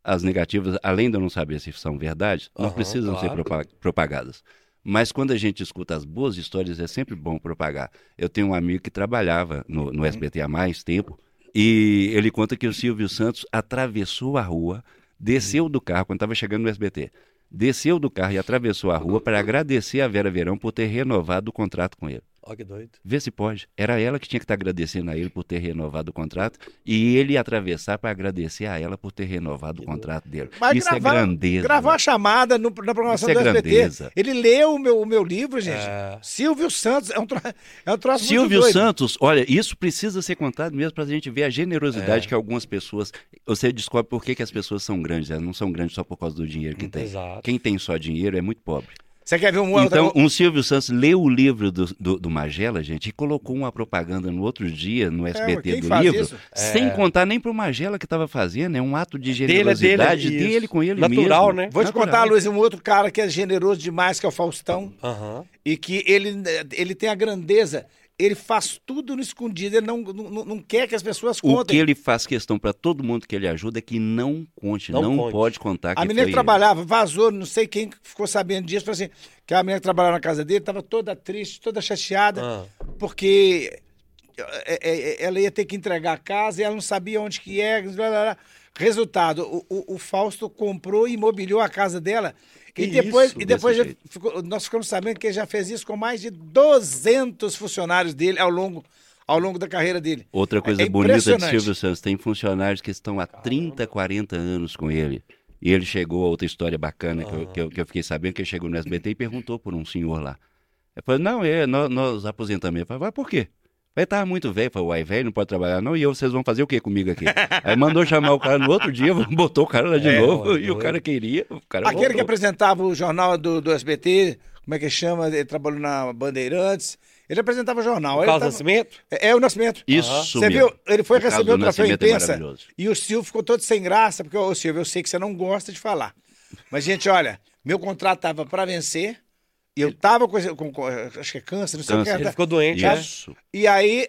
As negativas, além de eu não saber se são verdade, não Aham, precisam ser claro. propa- propagadas. Mas quando a gente escuta as boas histórias, é sempre bom propagar. Eu tenho um amigo que trabalhava no, Uhum. no SBT há mais tempo, e ele conta que o Silvio Santos atravessou a rua, desceu do carro, quando estava chegando no SBT, desceu do carro e atravessou a rua para agradecer a Vera Verão por ter renovado o contrato com ele. Ó, que doido. Vê se pode. Era ela que tinha que estar agradecendo a ele por ter renovado o contrato e ele atravessar para agradecer a ela por ter renovado o contrato dele. Mas Isso gravar, é grandeza. gravar né? a chamada no- na programação Isso é do SBT. grandeza. Ele leu o meu, o meu livro, gente. É. Silvio Santos. É um, tro... é um troço muito Silvio doido. Santos, olha, isso precisa ser contado mesmo para a gente ver a É. generosidade que algumas pessoas. Você descobre por que, que as pessoas são grandes. Elas não são grandes só por causa do dinheiro que tem. Exato. Quem tem só dinheiro é muito pobre. Você quer ver um Então, outro... um Silvio Santos leu o livro do, do, do Magela, gente, e colocou uma propaganda no outro dia no SBT quem do livro, isso? sem contar nem pro Magela que estava fazendo. É um ato de Dele, é dele, generosidade isso. dele, com ele Natural, mesmo. né? Vou te Natural. contar, Luiz, um outro cara que é generoso demais, que é o Faustão. Aham. E que ele, ele tem a grandeza. Ele faz tudo no escondido. Ele não, não, não quer que as pessoas O contem. que ele faz questão para todo mundo que ele ajuda é que não conte, Não não, conte. pode contar que A menina foi que ele. trabalhava, vazou, não sei quem ficou sabendo disso, falou assim, que a menina que trabalhava na casa dele estava toda triste, toda chateada, Ah. porque é, é, é, ela ia ter que entregar a casa e ela não sabia onde que é. blá, blá, blá. Resultado, o, o- o Fausto comprou e imobiliou a casa dela. Que e depois, isso? e depois ficou- nós ficamos sabendo que ele já fez isso com mais de 200 funcionários dele ao longo, ao longo da carreira dele. Outra coisa É bonita de. Silvio Santos, tem funcionários que estão há 30, 40 anos com ele. E ele chegou a outra história bacana que, eu, que, eu, que eu fiquei sabendo, que ele chegou no SBT e perguntou por um senhor lá. Ele falou, não, é, nós, nós aposentamos. Ele falou, mas por quê? Ele tava muito velho, falou, uai, velho, não pode trabalhar não, e eu, vocês vão fazer o quê comigo aqui? Aí mandou chamar o cara no outro dia, botou o cara lá de É, novo, ué, e o cara queria, o cara Aquele que voltou. apresentava o jornal do, do SBT, como é que chama? Ele trabalhou na Bandeirantes. Ele apresentava jornal. O Ele Carlos tava- Nascimento? É, é o Nascimento. Isso Você mesmo. viu? Ele foi O receber o troféu é imprensa e o Silvio ficou todo sem graça, porque, ô Silvio, eu sei que você não gosta de falar. Mas, gente, olha, meu contrato tava para vencer, eu tava com, esse- com- com- acho que é câncer, não sei o que. Ele ficou doente, né? Isso. E aí,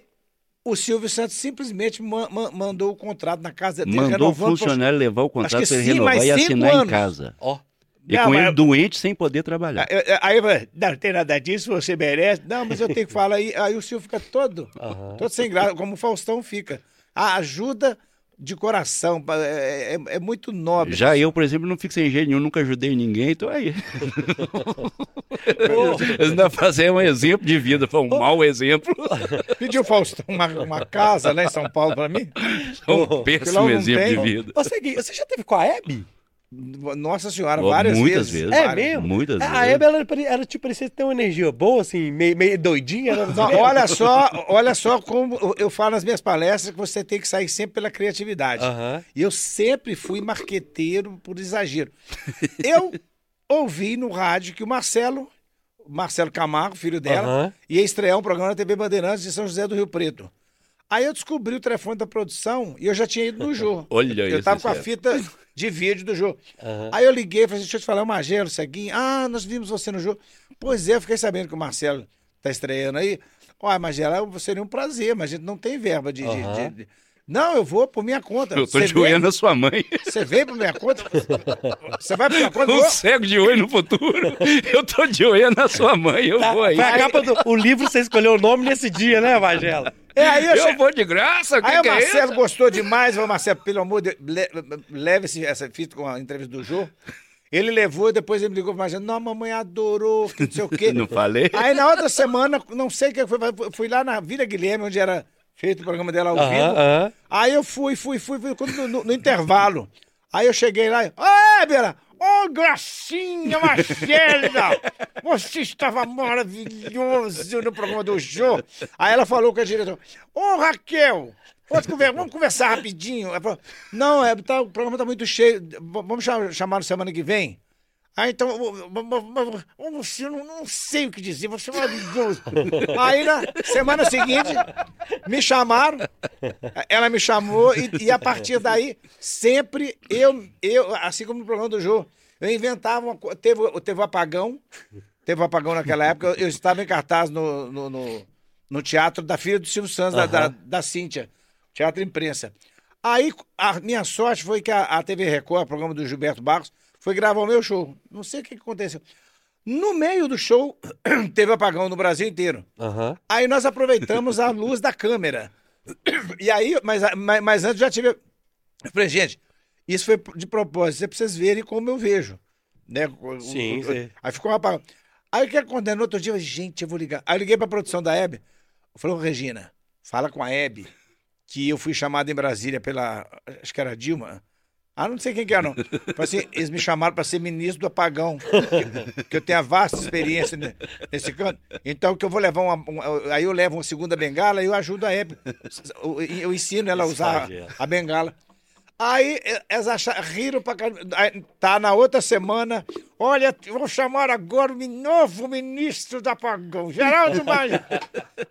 o Silvio Santos simplesmente ma- ma- mandou o contrato na casa dele, Mandou o funcionário levar o contrato para ele renovar e assinar em anos. casa. Ó. E Não, com ele doente sem poder trabalhar. Aí, aí, vai, não, não tem nada disso, você merece. Não, mas eu tenho que falar aí. Aí o Silvio fica todo, todo sem graça, como o Faustão fica. A ajuda de coração, é, é- é muito nobre. Já eu, por exemplo, não fico sem jeito nenhum, nunca ajudei ninguém, então aí. Ainda fazer um exemplo de vida, foi um mau exemplo. Pediu o Faustão uma, uma casa lá em São Paulo pra mim. Um péssimo exemplo tem. de vida. Você, você já teve com a Hebe? Nossa senhora, várias muitas vezes. vezes. É Várias. mesmo? Muitas a, a vezes. Hebe, ela, ela te parecia ter uma energia boa, assim, meio, meio doidinha. Era Não, olha só, olha só como eu- eu falo nas minhas palestras que você tem que sair sempre pela criatividade. E eu sempre fui marqueteiro por exagero. Eu ouvi no rádio que o Marcelo, o Marcelo Camargo, filho dela, Aham. ia estrear um programa na TV Bandeirantes de São José do Rio Preto. Aí eu descobri o telefone da produção e eu já tinha ido no jogo. Olha Eu isso, tava com a chefe. fita de vídeo do jogo. Aham. Aí eu liguei e falei assim, deixa eu te falar, o Magelo, Ceguinho. Ah, nós vimos você no jogo. Pois é, eu fiquei sabendo que o Marcelo tá estreando aí. Olha, Magelo, seria um prazer, mas a gente não tem verba de... Aham. de- de- Não, eu vou por minha conta. Eu tô Você de olho na sua mãe. Você vem por minha conta? Você vai por minha conta? Um Vou. cego de olho no futuro. Eu tô de olho na sua mãe, eu vou aí. Foi a capa do o livro, você escolheu o nome nesse dia, né, Magela? É, aí eu, Eu che- vou de graça, o que, Aí o que é isso? Marcelo gostou demais, falou, Marcelo, pelo amor de Deus, le- leve esse- essa fita com a entrevista do Jô. Ele levou, depois ele me ligou mais, não, a mamãe adorou, que não sei o quê. Não falei? Aí na outra semana, não sei o que foi, fui lá na Vila Guilherme, onde era feito o programa dela ao vivo. aham. Aí eu fui, fui, fui, fui no, no- no intervalo. Aí eu cheguei lá e, ô, ô, Gracinha Marcela, você estava maravilhoso no programa do Jô. Aí ela falou com a diretora, ô, Raquel, pode conver- vamos conversar rapidinho. Falou, não, é, tá, o programa tá muito cheio, vamos cha- chamar na semana que vem? Ah, então, você não, não sei o que dizer, você é maravilhoso. Aí na semana seguinte, me chamaram, ela me chamou e, e a partir daí, sempre eu, eu, assim como no programa do Jô, eu inventava uma coisa. Teve, teve um apagão, teve um apagão naquela época, eu, eu estava em cartaz no, no, no, no teatro da filha do Silvio Santos, da, da, da Cíntia, Teatro Imprensa. Aí a minha sorte foi que a, a TV Record, o programa do Gilberto Barros, foi gravar o meu show. Não sei o que aconteceu. No meio do show, teve apagão no Brasil inteiro. Aham. Aí nós aproveitamos a luz da câmera. E aí, mas, mas, mas antes já tive. Eu falei, gente, isso foi de propósito, é pra vocês verem como eu vejo. Né? Sim, o- sim. Aí ficou um apagão. Aí o que aconteceu? No outro dia, eu falei, gente, eu vou ligar. Aí eu liguei pra produção da Hebe. Eu falei, Regina, fala com a Hebe que eu fui chamado em Brasília pela. Acho que era a Dilma. Ah, não sei quem que é, não. Falei assim, eles me chamaram para ser ministro do apagão. Que, que eu tenho a vasta experiência ne- nesse canto. Então, que eu vou levar uma. um- aí eu levo uma segunda bengala e eu ajudo a Hebe. Eu, eu ensino ela a usar a bengala. Aí elas acharam, riram pra caramba. Tá na outra semana. Olha, vou chamar agora o novo ministro do apagão, Geraldo Maia.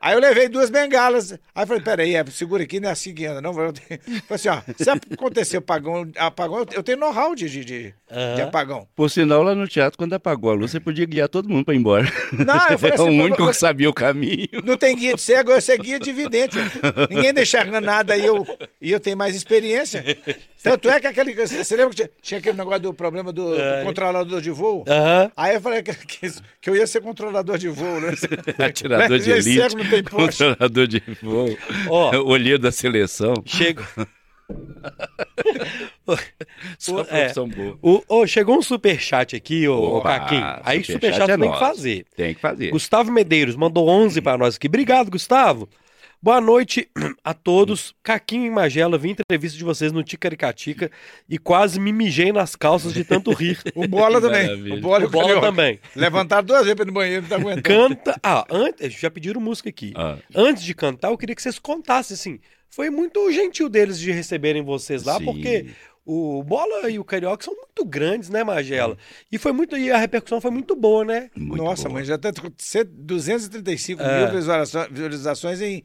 Aí eu levei duas bengalas. Aí eu falei, peraí, é, segura aqui, não é assim que anda, não. Eu Falei assim, ó, se acontecer apagão, apagão eu- tenho know-how de, de, de- de apagão. Por sinal, lá no teatro, quando apagou a luz, você podia guiar todo mundo pra ir embora. Não, eu falei é o assim, único "Pô, que sabia o caminho. Não tem guia de cego, eu sei guia de vidente. Ninguém deixa enxergando nada e eu, e eu tenho mais experiência. Tanto é que aquele. Você lembra que tinha, tinha aquele negócio do problema do, do controlador de voo? Aham. Aí eu falei que, que, que eu ia ser controlador de voo, né? Atirador de elite, cego não tem poste. controlador de voo, Ó. olheiro da seleção. Chega. Só O- é. boa. O, chegou um superchat aqui, ô, ô Opa, Caquinho. Aí superchat superchat é tem que fazer. Tem que fazer. Gustavo Medeiros mandou 11 para nós aqui. Obrigado, Gustavo. Boa noite a todos. Caquinho e Magela, vi entrevista de vocês no Ticaricatica e quase me mijei nas calças de tanto rir. O bola também. maravilha. O bola, e O Bola Carioca. também. Levantaram duas vezes no banheiro, não tá aguentando. Canta. Ah, antes, já pediram música aqui. Ah. Antes de cantar, eu queria que vocês contassem assim. Foi muito gentil deles de receberem vocês lá, Sim. porque o Bola e o Carioca são muito grandes, né, Magela? E foi muito e a repercussão foi muito boa, né? Muito Nossa, boa. mas já tá 235 é. mil visualizações em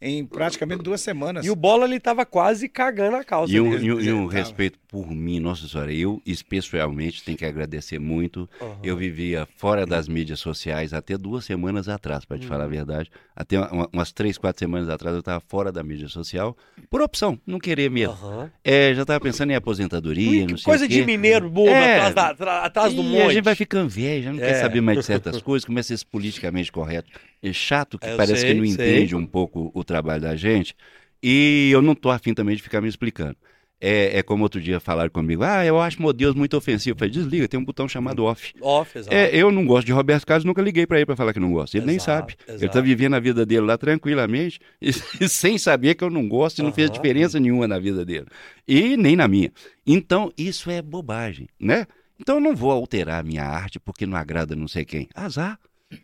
em praticamente duas semanas. E o Bola ele tava quase cagando a causa. E um, e um, e um respeito por mim, nossa senhora, eu especialmente tenho que agradecer muito. Uhum. Eu vivia fora das mídias sociais até duas semanas atrás, para te uhum. falar a uhum. verdade. Até uma, umas três, quatro semanas atrás eu estava fora da mídia social, por opção, não querer mesmo. Uhum. É, já estava pensando em aposentadoria, não sei Coisa de mineiro bobo é, atrás, da, atrás do monte. a gente vai ficando velho, já não é. quer saber mais de certas coisas, começa a ser politicamente correto. É chato que parece sei, que não sei. entende um pouco o trabalho da gente. E eu não tô afim também de ficar me explicando. É, é, como outro dia falaram comigo, ah, eu acho Deus muito ofensivo. Eu falei, desliga, tem um botão chamado off. Off, exato. É, eu não gosto de Roberto Carlos, nunca liguei para ele para falar que não gosto. Ele exato, nem sabe. Exato. Ele tá vivendo a vida dele lá tranquilamente, e, sem saber que eu não gosto e não fez diferença nenhuma na vida dele. E nem na minha. Então, isso é bobagem, né? Então eu não vou alterar a minha arte porque não agrada não sei quem. Azar.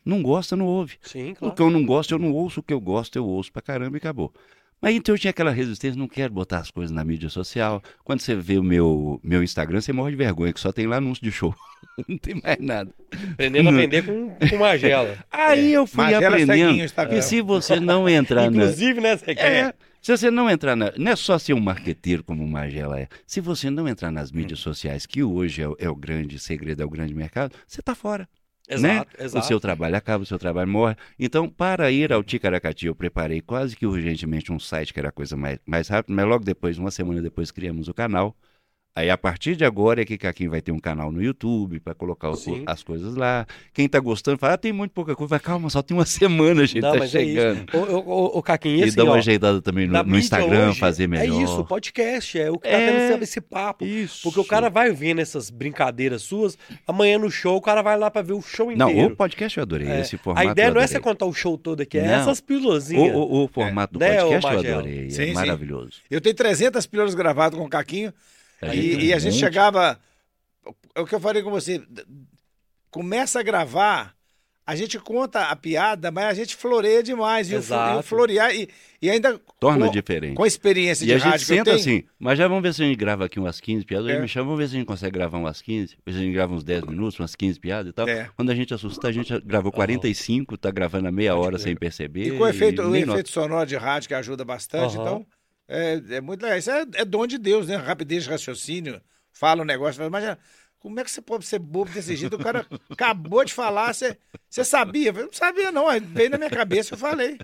Não gosta, não ouve. Sim, claro. O que eu não gosto, eu não ouço. O que eu gosto, eu ouço pra caramba e acabou. Mas então eu tinha aquela resistência, não quero botar as coisas na mídia social. Quando você vê o meu, meu Instagram, você morre de vergonha, que só tem lá anúncio de show. não tem mais nada. Aprendendo a vender com, com Magela. Aí é. eu fui Magela aprendendo que se você não entrar na... Inclusive, né, você quer... É, se você não entrar na. Não é só ser um marqueteiro como o Magela é. Se você não entrar nas mídias sociais, que hoje é, é o grande segredo, é o grande mercado, você está fora. Exato, né? exato. O seu trabalho acaba, o seu trabalho morre. Então, para ir ao Ticaracati, eu preparei quase que urgentemente um site que era a coisa mais, mais rápida, mas logo depois, uma semana depois, criamos o canal. Aí a partir de agora é que Caquinho vai ter um canal no YouTube para colocar o, as coisas lá. Quem tá gostando fala, ah, tem muito pouca coisa. Vai, calma, só tem uma semana, a gente Não, tá é chegando. É o, o, o Caquinho, e assim, dá uma ó, ajeitada também no, no Instagram, hoje, fazer melhor. É isso, o podcast, é o que tá é, tendo esse papo. Isso. Porque o cara vai vendo essas brincadeiras suas, amanhã no show o cara vai lá para ver o show inteiro. Não, o podcast eu adorei, é. esse formato A ideia não é você contar o show todo aqui, é Não. essas pílulas. O, o, o, formato é. do podcast né, eu adorei, é sim, é maravilhoso. Sim. Eu tenho 300 pílulas gravadas com o Caquinho, a e, e, a gente chegava. É o que eu falei com você. Começa a gravar, a gente conta a piada, mas a gente floreia demais. Exato. E o, florear e, e ainda. Torna com, diferente. Com a experiência e de a rádio. gente senta assim, mas já vamos ver se a gente grava aqui umas 15 piadas. É. Me chama, vamos ver se a gente consegue gravar umas 15. Se a gente grava uns 10 minutos, umas 15 piadas e tal. É. Quando a gente assusta, a gente gravou 45, uhum. tá gravando a meia hora sem perceber. E com o efeito, o efeito sonoro de rádio que ajuda bastante, uhum. então. É, é muito legal. Isso é, é dom de Deus, né? Rapidez de raciocínio. Fala um negócio, mas como é que você pode ser bobo desse jeito? O cara acabou de falar, você, você sabia? Eu não sabia, não. Veio na minha cabeça, eu falei.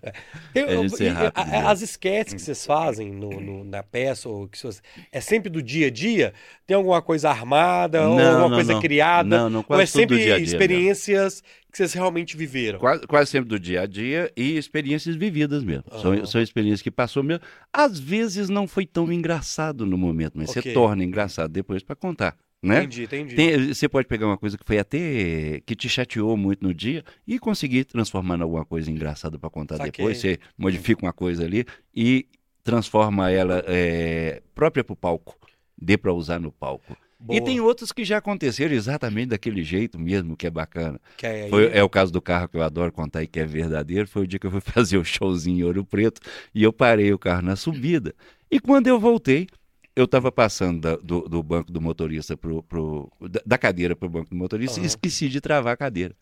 Eu, eu, rápido, né? as esquetes que vocês fazem no, no, na peça, ou que vocês, é sempre do dia a dia? Tem alguma coisa armada, não, ou alguma não, coisa não. criada? Não, não, quase ou é sempre dia -dia experiências mesmo. que vocês realmente viveram? Quase, quase, sempre do dia a dia e experiências vividas mesmo. Uhum. São, são experiências que passou mesmo. Às vezes não foi tão engraçado no momento, mas okay. você torna engraçado depois para contar. Né? Entendi, entendi. Tem, você pode pegar uma coisa que foi até que te chateou muito no dia e conseguir transformar em alguma coisa engraçada para contar Saquei. depois. Você modifica uma coisa ali e transforma ela é, própria para o palco, dê para usar no palco. Boa. E tem outros que já aconteceram exatamente daquele jeito mesmo, que é bacana. Que é, foi, é, o caso do carro que eu adoro contar e que é verdadeiro. Foi o dia que eu fui fazer o showzinho em Ouro Preto e eu parei o carro na subida. E quando eu voltei, eu estava passando da, do, do, banco do motorista pro, pro da cadeira para o banco do motorista uhum. e esqueci de travar a cadeira.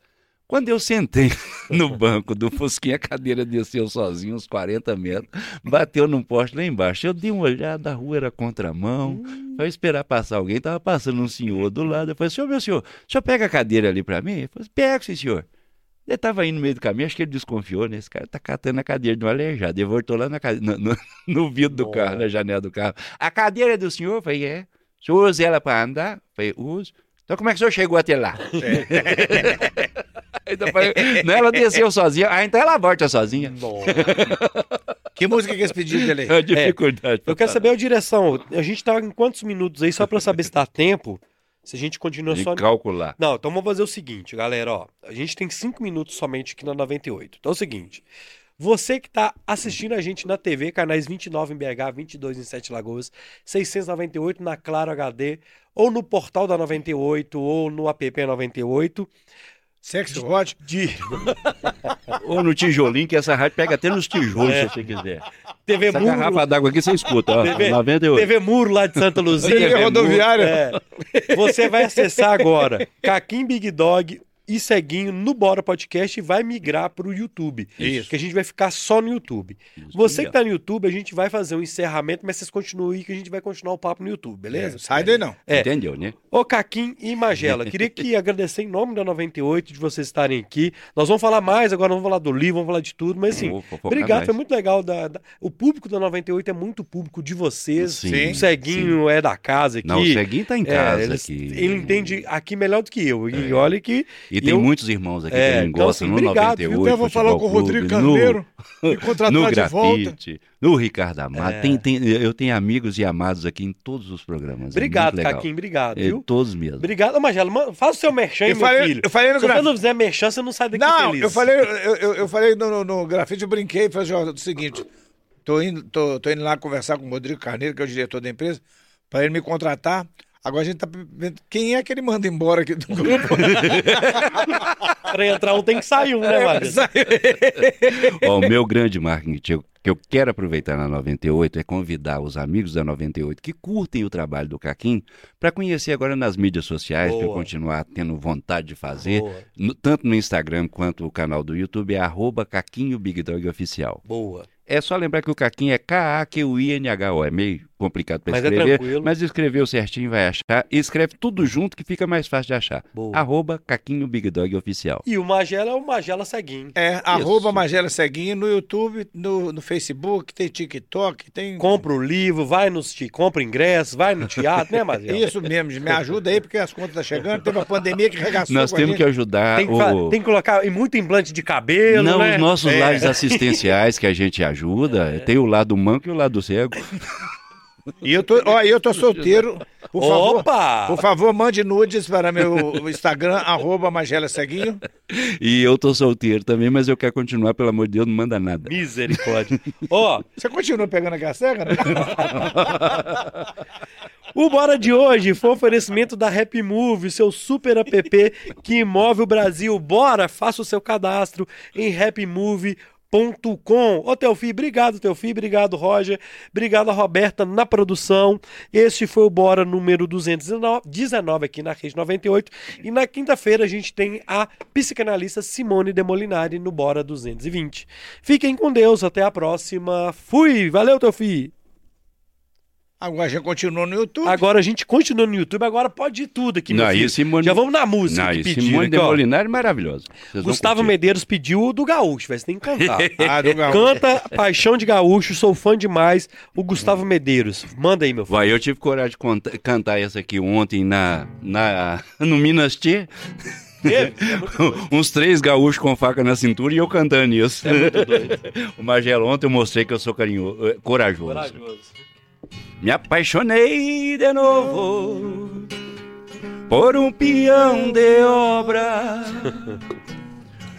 Quando eu sentei no banco do Fusquinha, a cadeira desceu sozinha uns 40 metros, bateu num poste lá embaixo. Eu dei uma olhada, a rua era contramão, hum. foi esperar passar alguém, tava passando um senhor do lado. Eu falei, senhor, meu senhor, o senhor pega a cadeira ali para mim? Ele falou, pega, sim, senhor. Ele estava aí no meio do caminho, acho que ele desconfiou, né? Esse cara tá catando a cadeira de um aleijado. Ele voltou lá na, no, no, no vidro do carro, na janela do carro. A cadeira é do senhor? Eu falei, é. O senhor usa ela para andar? Eu falei, uso. Então como é que o senhor chegou até lá? É. então, falei, não, ela desceu sozinha. Ah, então ela volta sozinha. que música que eles pediram dele aí? É dificuldade. É, eu quero saber a direção. A gente tá em quantos minutos aí, só para saber se dá tempo. Se a gente continua de só. calcular. Não, então vamos fazer o seguinte, galera, ó. A gente tem cinco minutos somente aqui na 98. Então é o seguinte. Você que está assistindo a gente na TV, canais 29 em BH, 22 em Sete Lagoas, 698 na Claro HD, ou no portal da 98, ou no app 98. Sexo hot? De Ou no tijolinho, que essa rádio pega até nos tijolos, É. se você quiser. TV Essa Muro. garrafa d'água aqui você escuta, ó. TV 98. TV Muro lá de Santa Luzia. TV rodoviária. É. Você vai acessar agora Caquim Big Dog e Ceguinho no Bora Podcast e vai migrar para o YouTube. Isso. Que a gente vai ficar só no YouTube. Isso Você que mesmo. tá no YouTube, a gente vai fazer um encerramento, mas vocês continuam aí que a gente vai continuar o papo no YouTube, beleza? Sai daí não. É. Entendeu, né? Ô Caquim e Magela, queria que agradecer em nome da 98 de vocês estarem aqui. Nós vamos falar mais, agora vamos falar do livro, vamos falar de tudo, mas assim, obrigado, mais. foi muito legal. Da, da- o público da 98 é muito público de vocês. Sim, o Ceguinho é da casa aqui. Não, o Ceguinho tá em É, casa eles- aqui. Ele entende aqui melhor do que eu. E olha que. E tem eu- muitos irmãos aqui É, que não então, gostam assim, no obrigado, 98. viu? Então eu vou falar com o Rodrigo Clube, no- Carneiro, me contratar no de volta. grafite, no Ricardo Amado. É. Tem, tem, eu tenho amigos e amados aqui em todos os programas. Obrigado, é obrigado, É, viu? todos mesmo. Obrigado, Ô, Magela. Faz o seu merchan, aí, Eu meu falei- filho. eu falei no Se você graf- não fizer merchan, você não sai daqui Não, feliz. eu falei, eu, eu, eu falei no, no, no grafite, eu brinquei e falei assim, o seguinte, tô indo, tô, tô indo lá conversar com o Rodrigo Carneiro, que é o diretor da empresa, para ele me contratar. Agora a gente tá vendo quem é que ele manda embora aqui do grupo. Pra entrar um tem que sair um, né, Magela? Ó, o meu grande marketing que eu- que eu quero aproveitar na 98 é convidar os amigos da 98 que curtem o trabalho do Caquim para conhecer agora nas mídias sociais, para continuar tendo vontade de fazer, no- tanto no Instagram quanto o canal do YouTube, é arroba Caquinho Big Dog Oficial. Boa. É só lembrar que o Caquinho é K-A-Q-U-I-N-H-O. É meio complicado para é escrever, tranquilo. mas escreveu certinho vai achar. E escreve tudo junto que fica mais fácil de achar. Boa. Arroba Caquinho Big Dog Oficial. E o Magela é o Magela Ceguinho. É, arroba Magela Ceguinho no YouTube, no, no Facebook, tem TikTok, tem... Compra o livro, vai nos te compra ingresso, vai no teatro, né, Magela? Isso mesmo, me ajuda aí, porque as contas estão chegando, teve a pandemia que regaçou Nós com a temos gente. que ajudar Tem que, o... tem que colocar muito implante de cabelo, Não, né? os nossos É. lares assistenciais que a gente ajuda, tem o lado manco e o lado cego. E eu tô, ó, eu tô solteiro, por favor... Opa! Por favor, mande nudes para meu Instagram, arroba Magela Ceguinho. E eu tô solteiro também, mas eu quero continuar, pelo amor de Deus, não manda nada. Misericórdia. Ó, Você continua pegando aquela cega, né? o Bora de hoje foi um oferecimento da Happy Move, seu super app que move o Brasil. Bora, faça o seu cadastro em happymove.com. Ô, Teofi, obrigado, Teofi, obrigado, Roger, obrigado a Roberta na produção. Este foi o Bora número 219 aqui na Rede 98. E na quinta-feira a gente tem a psicanalista Simone Demolinari no Bora 220. Fiquem com Deus, até a próxima. Fui, valeu, Teofi. Agora a gente continua no YouTube. Agora a gente continua no YouTube, agora pode ir tudo aqui, meu Não, filho. Simone- Já vamos na música Não, que pediram Simone aqui, é maravilhosa. Vão Gustavo. Medeiros pediu o do Gaúcho, velho, você tem que cantar. Ah, do Gaúcho. Canta Paixão de Gaúcho, sou fã demais, o Gustavo Medeiros. Manda aí, meu filho. Vai, eu tive coragem de conta- cantar essa aqui ontem na, na, no Minas Tchê. É Uns três gaúchos com faca na cintura e eu cantando isso. o Magelo, ontem eu mostrei que eu sou carinhoso, eh, corajoso. Corajoso. Me apaixonei de novo por um peão de obra.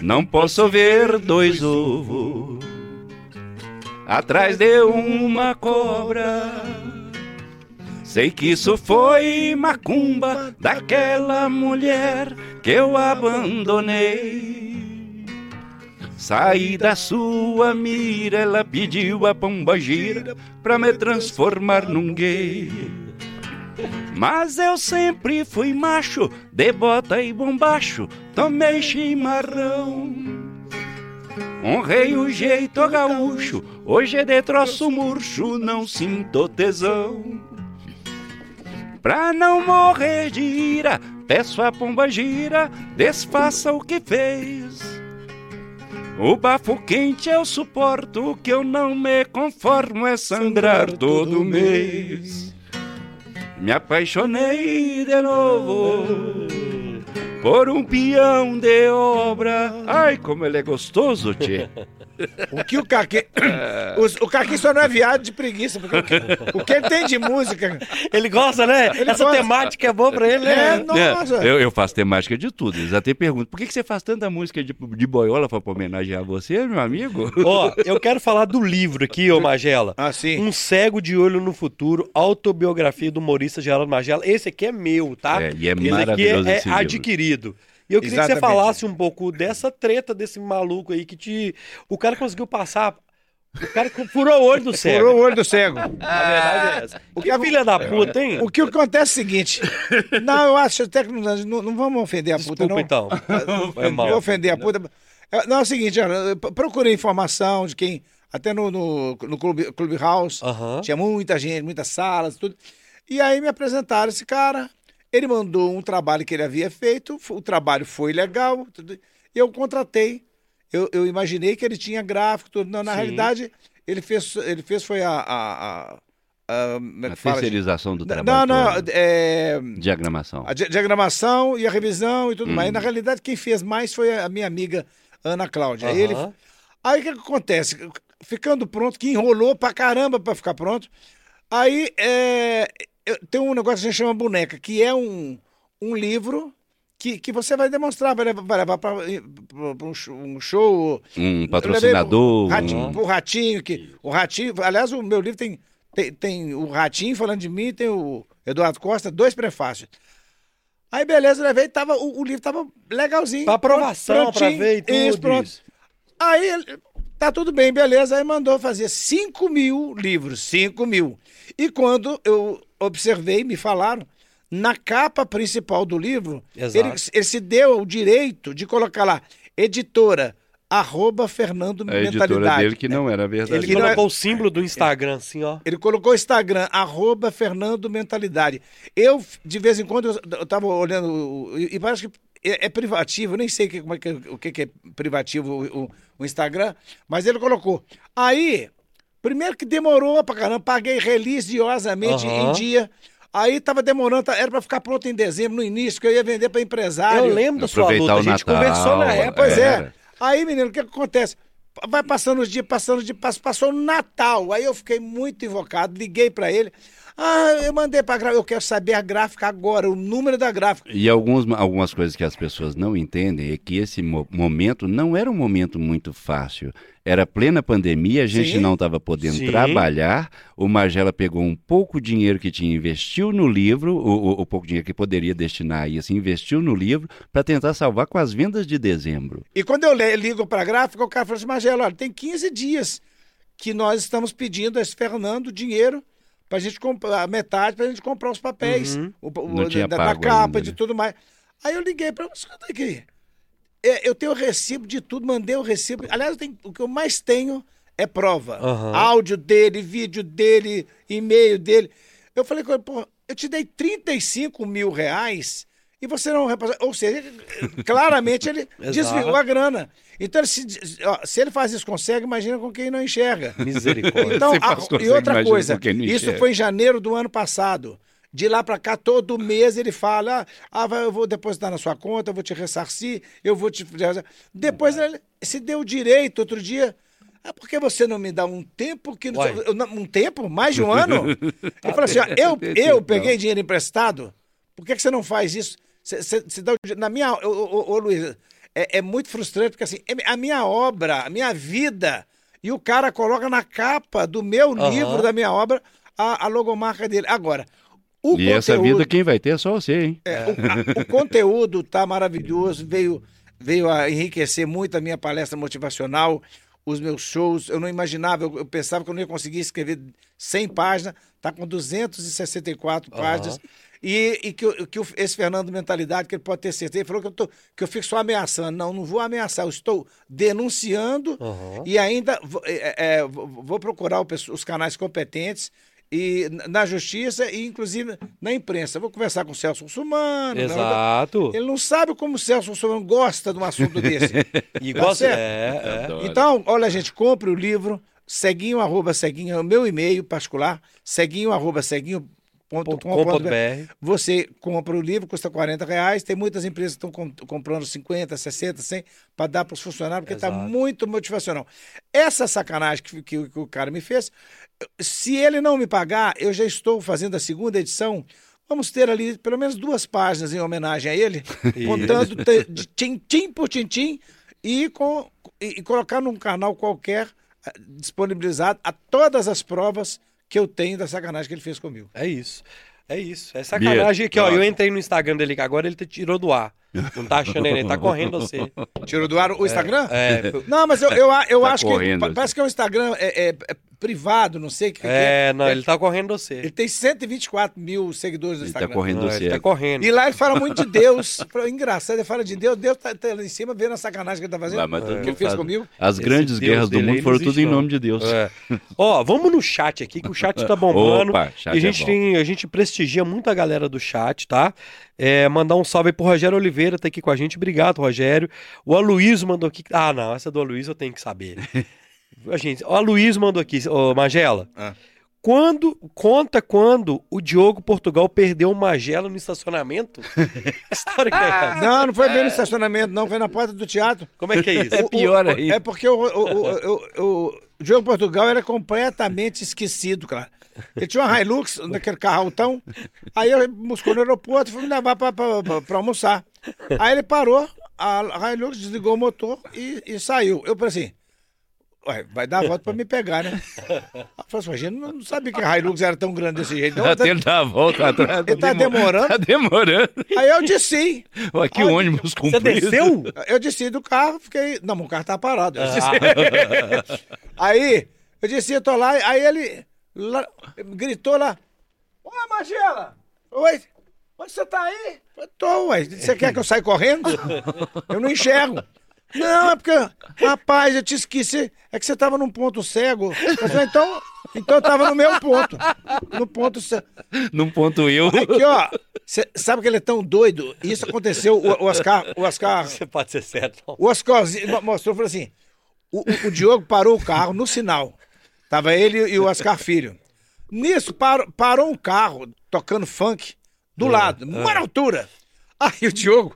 Não posso ver dois ovos atrás de uma cobra. Sei que isso foi macumba daquela mulher que eu abandonei. Saí da sua mira, ela pediu a pomba gira pra me transformar num gay. Mas eu sempre fui macho, de bota e bombacho, tomei chimarrão. Honrei o jeito gaúcho, hoje é de troço murcho, não sinto tesão. Pra não morrer de ira, peço a pomba gira, desfaça o que fez. O bafo quente eu suporto, o que eu não me conformo é sangrar todo mês. Me apaixonei de novo por um peão de obra. Ai, como ele é gostoso, tchê. O que o Caquinho... Os- O Caquinho só não é viado de preguiça, porque o que, o que ele tem de música... Ele gosta, né? Essa gosta. temática é boa pra ele, É, né? nossa. Eu, eu faço temática de tudo. Eles até perguntam, por que, que você faz tanta música de, de boiola pra homenagear você, meu amigo? Ó, eu quero falar do livro aqui, ô Magela. Ah, sim. Um cego de olho no futuro, autobiografia do humorista Geraldo Magela. Esse aqui é meu, tá? É, e é esse aqui maravilhoso é, esse livro. E eu queria Exatamente. que você falasse um pouco dessa treta desse maluco aí que te. O cara conseguiu passar o cara furou o olho do cego. Furou o olho do cego. A verdade é essa. O que a filha da puta, hein? O que acontece é o seguinte. Não, eu acho até que não, não vamos ofender a puta, Desculpa, não. então. Não vou ofender a puta. É, não, é o seguinte, procurei informação de quem. Até no, no, no Clube, Clube House. Tinha muita gente, muitas salas, tudo. E aí me apresentaram esse cara. Ele mandou um trabalho que ele havia feito. O trabalho foi legal. Tudo, e eu contratei eu, eu imaginei que ele tinha gráfico, tudo. Não, na Sim. realidade, ele fez, ele fez foi a. a, a a, é a terceirização do trabalho. Não, não, é... Diagramação. A di diagramação e a revisão e tudo hum. mais. na realidade, quem fez mais foi a minha amiga Ana Cláudia. Uhum. Ele... Aí o que, que, acontece? Ficando pronto, que enrolou pra caramba pra ficar pronto. Aí é... tem um negócio que a gente chama boneca, que é um, um livro que, que você vai demonstrar, vai levar, para um show. Um patrocinador. O ratinho, um... ratinho, que, o ratinho. Aliás, o meu livro tem, tem, tem o Ratinho falando de mim, tem o Eduardo Costa, dois prefácios. Aí, beleza, levei, tava, o, o livro tava legalzinho. Pra aprovação, pra ver e tudo. Isso, pronto. Isso. Aí, tá tudo bem, beleza. Aí mandou fazer 5 mil livros, 5 mil. E quando eu observei, me falaram, na capa principal do livro, ele, ele, se deu o direito de colocar lá, editora, arroba Fernando a Mentalidade. editora dele que não era verdade. Ele colocou o símbolo do Instagram, assim, ó. Ele colocou o Instagram, arroba Fernando Mentalidade. Eu, de vez em quando, eu, eu tava olhando, e, parece que é, é, privativo, eu nem sei que, como é que, o que, que é privativo o, o, o Instagram, mas ele colocou. Aí, primeiro que demorou pra caramba, paguei religiosamente uhum. em dia. Aí tava demorando, tá, era para ficar pronto em dezembro, no início, que eu ia vender para empresário. Eu lembro da sua luta, a gente Natal, conversou na época. Pois é. é. Aí, menino, o que, que acontece? Vai passando os dias, passando os dias, passou o Natal. Aí eu fiquei muito invocado, liguei para ele. Ah, eu mandei para gráfica, eu quero saber a gráfica agora, o número da gráfica. E alguns, algumas coisas que as pessoas não entendem é que esse mo momento não era um momento muito fácil. Era plena pandemia, a gente Sim. não estava podendo Sim. trabalhar. O Margela pegou um pouco dinheiro que tinha, investiu no livro, o, o, o pouco dinheiro que poderia destinar a isso, investiu no livro para tentar salvar com as vendas de dezembro. E quando eu ligo para a gráfica, o cara falou assim: Margela, olha, tem 15 dias que nós estamos pedindo a esse Fernando dinheiro para a gente comprar metade para a gente comprar os papéis, uhum. o, o, da, da, capa, ainda, de né? tudo mais. Aí eu liguei para escuta aqui. É, eu tenho o recibo de tudo, mandei o recibo. Aliás, tenho, o que eu mais tenho é prova. Uhum. Áudio dele, vídeo dele, e-mail dele. Eu falei com ele, pô, eu te dei 35 mil reais e você não repassou. Ou seja, claramente ele desviou a grana. Então, se, ó, se ele faz isso, consegue, imagina com quem não enxerga. Misericórdia. Então, a, e outra coisa, isso foi em janeiro do ano passado. De lá para cá, todo mês ele fala: ah, eu vou depositar na sua conta, eu vou te ressarcir, eu vou te. Depois ele se deu direito outro dia. Ah, por que você não me dá um tempo que. Um tempo? Mais de um ano? Ele falou assim: ó, eu, eu peguei dinheiro emprestado, por que, que você não faz isso? Você, você, você dá, na minha. Ô, ô, ô Luiz, é, é muito frustrante, porque assim, é a minha obra, a minha vida, e o cara coloca na capa do meu uhum. livro, da minha obra, a, a logomarca dele. Agora, o e conteúdo, essa vida quem vai ter é só você, hein? É, o, a, o, conteúdo tá maravilhoso, veio, veio a enriquecer muito a minha palestra motivacional, os meus shows. Eu não imaginava, eu, eu pensava que eu não ia conseguir escrever 100 páginas, tá com 264 uhum. páginas. E, e que, que esse Fernando Mentalidade, que ele pode ter certeza, ele falou que eu, tô, que eu fico só ameaçando. Não, não vou ameaçar, eu estou denunciando uhum. e ainda é, é, vou procurar os canais competentes e na justiça e inclusive na imprensa. Vou conversar com o Celso Russumano. Né? Exato. Né? Ele não sabe como o Celso Russumano gosta de um assunto desse. e tá gosta, é, é. Então, olha, gente, compre o livro, ceguinho, arroba ceguinho, é o meu e-mail particular, ceguinho, arroba ceguinho, você compra o livro, custa 40 reais. Tem muitas empresas que estão comprando 50, 60, 100 para dar para os funcionários, porque está muito motivacional. Essa sacanagem que, que, que o cara me fez, se ele não me pagar, eu já estou fazendo a segunda edição. Vamos ter ali pelo menos duas páginas em homenagem a ele, contando de tintim por tintim e, com, e, e colocar num canal qualquer eh, disponibilizado a todas as provas que eu tenho da sacanagem que ele fez comigo. É isso. É isso. É sacanagem que, ó, eu entrei no Instagram dele agora ele tirou do ar. Não tá achando ele, ele tá correndo você. Tirou do ar o Instagram? É. Não, mas eu, eu, eu Tá acho correndo, que. Parece que é um Instagram é, é- é privado, não sei o que, que É, não, ele tá correndo você. Ele tem 124 mil seguidores no Ele tá Instagram. correndo Não, você. ele tá correndo. E lá ele fala muito de Deus. Engraçado, ele fala de Deus. Deus tá, tá lá em cima vendo a sacanagem que ele tá fazendo. Vai, mas todo que ele fez comigo. As Esse grandes Deus guerras do mundo foram tudo em nome de Deus. É. Ó, vamos no chat aqui, que o chat tá bombando. Opa, chat e a gente é bom. tem, a gente prestigia muito a galera do chat, tá? É, mandar um salve aí pro Rogério Oliveira, tá aqui com a gente. Obrigado, Rogério. O Aloysio mandou aqui. Ah, não, essa do Aloysio eu tenho que saber. a gente, o Aloysio mandou aqui, ô Magela. Ah. Quando, conta quando o Diogo Portugal perdeu o Magela no estacionamento? História que é essa? Não, não foi bem no estacionamento, não. Foi na porta do teatro. Como é que é isso? É pior o, ainda. É porque o, o, o, o, o Diogo Portugal era completamente esquecido, cara. Ele tinha uma Hilux, naquele carro altão. Aí ele buscou no aeroporto e foi me levar pra, pra, pra- pra almoçar. Aí ele parou, a Hilux desligou o motor e, e saiu. Eu falei assim, ué, vai dar a volta pra me pegar, né? Eu falei assim, a gente não sabia que a Hilux era tão grande desse jeito. Não, Até ele dar a volta atrás. Ele tá demorando. Tá demorando. Aí eu desci. Olha que Olha, ônibus Você comprido. desceu? Eu desci do carro, fiquei. Não, o carro tá parado. Eu Ah. aí, eu desci, eu tô lá, aí ele lá, gritou lá: Ô, Magela! Oi, onde você tá aí? Eu tô, ué. Você quer que eu saia correndo? Eu não enxergo. Não, é porque, rapaz, eu te esqueci. É que você tava num ponto cego. Eu falei, então, então eu tava no meu ponto. No ponto cego. Num ponto eu. Aqui, ó. Cê sabe que ele é tão doido? Isso aconteceu, o, o Oscar. O Oscar Você pode ser certo. não. o mo- mostrou, falou assim: o, o- o Diogo parou o carro no sinal. Tava ele e o Oscar Filho. Nisso, parou, parou um carro tocando funk do lado, uma altura. Aí o Diogo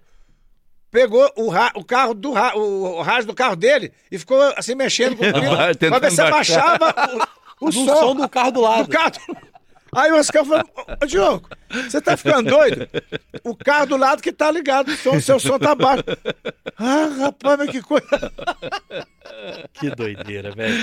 pegou o, ra- o carro do ra- o, o rádio do carro dele e ficou assim mexendo com o pra ver se abaixava o, o Do som, som do carro do lado. do carro. Aí o Oscar falou, ô Diogo, você tá ficando doido? O carro do lado que tá ligado, o som, seu som tá baixo. Ah, rapaz, mas que coisa. Que doideira, velho.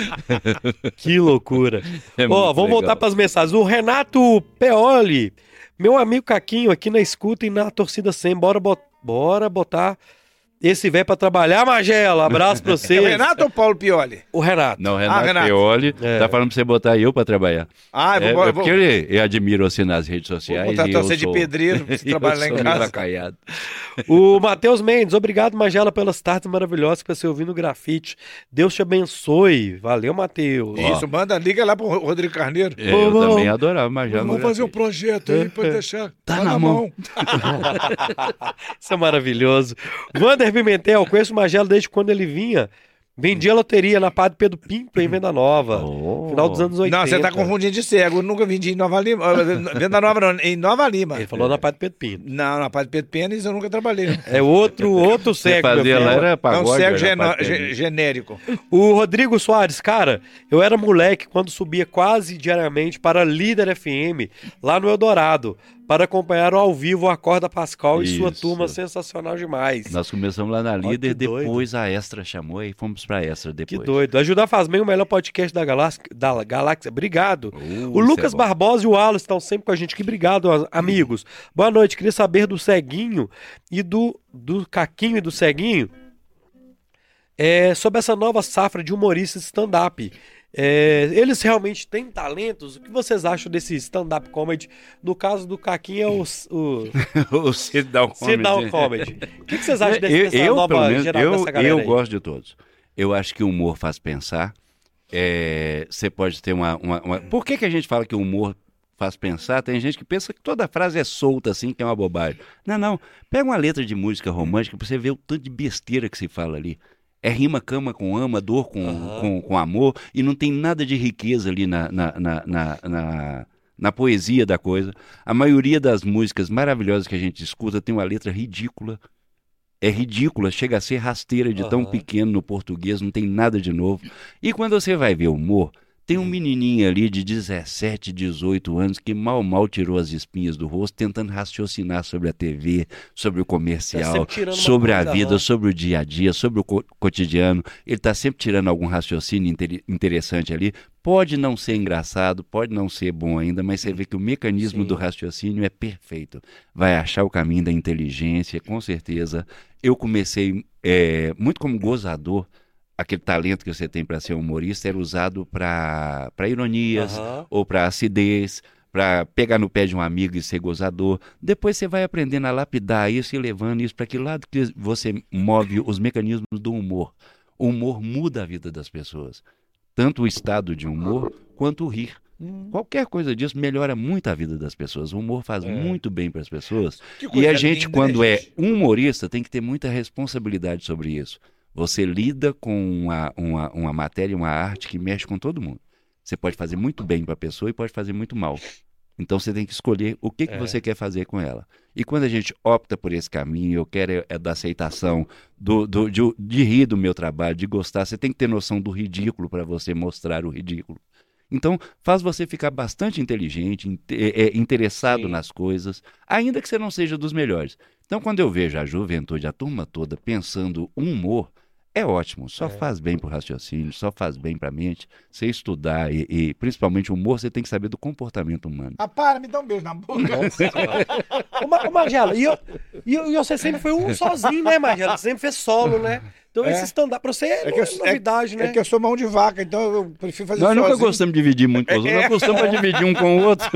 que loucura. É Ó, vamos legal. voltar para as mensagens. O Renato Peoli, meu amigo Caquinho, aqui na escuta e na torcida sem. Bora, bot- bora botar esse velho para trabalhar, Magela. Abraço pra É você. o Renato ou Paulo Pioli? O Renato. Não, Renato, Renato. Peoli É. tá falando pra você botar eu pra trabalhar. Ah, eu É, vou, é vou, porque ele, eu admiro você nas redes sociais. botar e eu você de sou- pedreiro pra você eu trabalhar lá em casa. O Matheus Mendes, obrigado, Magela, pelas tardes maravilhosas que você ouviu no grafite. Deus te abençoe. Valeu, Matheus. Isso, manda, liga lá pro Rodrigo Carneiro. É, Eu também adorava Majala. Vamos fazer um projeto aí pra deixar. Tá na mão. Isso é maravilhoso. Vander Pimentel, conheço o Magela desde quando ele vinha. Vendia loteria na Padre Pedro Pinto em Venda Nova. Oh. Final dos anos 80. Não, você tá confundindo de cego. Eu nunca vendi em Nova Lima. Ah, Venda Nova não, em Nova Lima. Ele falou na Padre Pedro Pinto. Não, na de Pedro Pênis eu nunca trabalhei. É outro, outro Você cego. meu fazia filho. lá era É um pagode. cego era geno- patente. ge- genérico. O Rodrigo Soares, cara, eu era moleque quando subia quase diariamente para Líder FM, lá no Eldorado, para acompanhar ao vivo o Acorda Pascal e sua Isso. turma sensacional demais. Nós começamos lá na líder, que doido. depois a Extra chamou e fomos pra Extra Que depois. doido. Ajudar faz bem o melhor podcast da galáxia. Da galáxia. Obrigado. Uh, o isso Lucas é. Barbosa e o Wallace estão sempre com a gente aqui. Obrigado, a- amigos. Boa noite. Queria saber do Ceguinho e do, do Caquinho e do Ceguinho é, sobre essa nova safra de humoristas stand-up. É, eles realmente têm talentos? O que vocês acham desse stand-up comedy? No caso do Caquinho é o, o o sit down comedy. comedy. O que, vocês acham desse, eu, dessa eu, nova menos, eu, dessa galera eu aí? gosto de todos. Eu acho que o humor faz pensar. É, Você pode ter uma, uma- uma- Por que, que a gente fala que o humor faz pensar? Tem gente que pensa que toda frase é solta, assim, que é uma bobagem. Não, não. Pega uma letra de música romântica pra você ver o tanto de besteira que se fala ali. É rima cama com ama, dor com, Aham. com, com amor, e não tem nada de riqueza ali na, na, na, na, na- na poesia da coisa. A maioria das músicas maravilhosas que a gente escuta tem uma letra ridícula. É ridícula, chega a ser rasteira de tão Aham. pequeno no português, não tem nada de novo. E quando você vai ver o humor, tem um menininho ali de 17, 18 anos que mal mal tirou as espinhas do rosto, tentando raciocinar sobre a TV, sobre o Tá comercial, uma sobre a vida, sobre o dia a dia, sobre o co- cotidiano. Ele está sempre tirando algum raciocínio interi- interessante ali Pode não ser engraçado, pode não ser bom ainda, mas você vê que o mecanismo Sim. do raciocínio é perfeito. Vai achar o caminho da inteligência, com certeza. Eu comecei é, muito como gozador. Aquele talento que você tem para ser humorista era usado para ironias uhum. ou para acidez, para pegar no pé de um amigo e ser gozador. Depois você vai aprendendo a lapidar isso e levando isso para que lado que você move os mecanismos do humor. O humor muda a vida das pessoas tanto o estado de humor quanto o rir. Hum. Qualquer coisa disso melhora muito a vida das pessoas. O humor faz é. muito bem para as pessoas. E a gente, linda, quando né, gente? é humorista, tem que ter muita responsabilidade sobre isso. Você lida com uma, uma, uma matéria, uma arte que mexe com todo mundo. Você pode fazer muito bem para a pessoa e pode fazer muito mal. Então você tem que escolher o que, que é. você quer fazer com ela. E quando a gente opta por esse caminho, eu quero é, é da aceitação, do, do de, de, rir do meu trabalho, de gostar, você tem que ter noção do ridículo para você mostrar o ridículo. Então, faz você ficar bastante inteligente, é, é, interessado Sim. nas coisas, ainda que você não seja dos melhores. Então, quando eu vejo a juventude, a turma toda pensando humor, é ótimo, só é. faz bem para o raciocínio, só faz bem para a mente. Você estudar e, e, principalmente o humor, você tem que saber do comportamento humano. Ah, para, me dá um beijo na boca. ô, Margela, e, eu, e, e você sempre foi um sozinho, né, Margela? Você sempre fez solo, né? Então é. esse stand-up pra você é, é, que eu, é novidade, é, né? É que eu sou mão de vaca, então eu prefiro fazer Nós sozinho. nunca gostamos de dividir muito com os outros, nós gostamos de dividir um com o outro.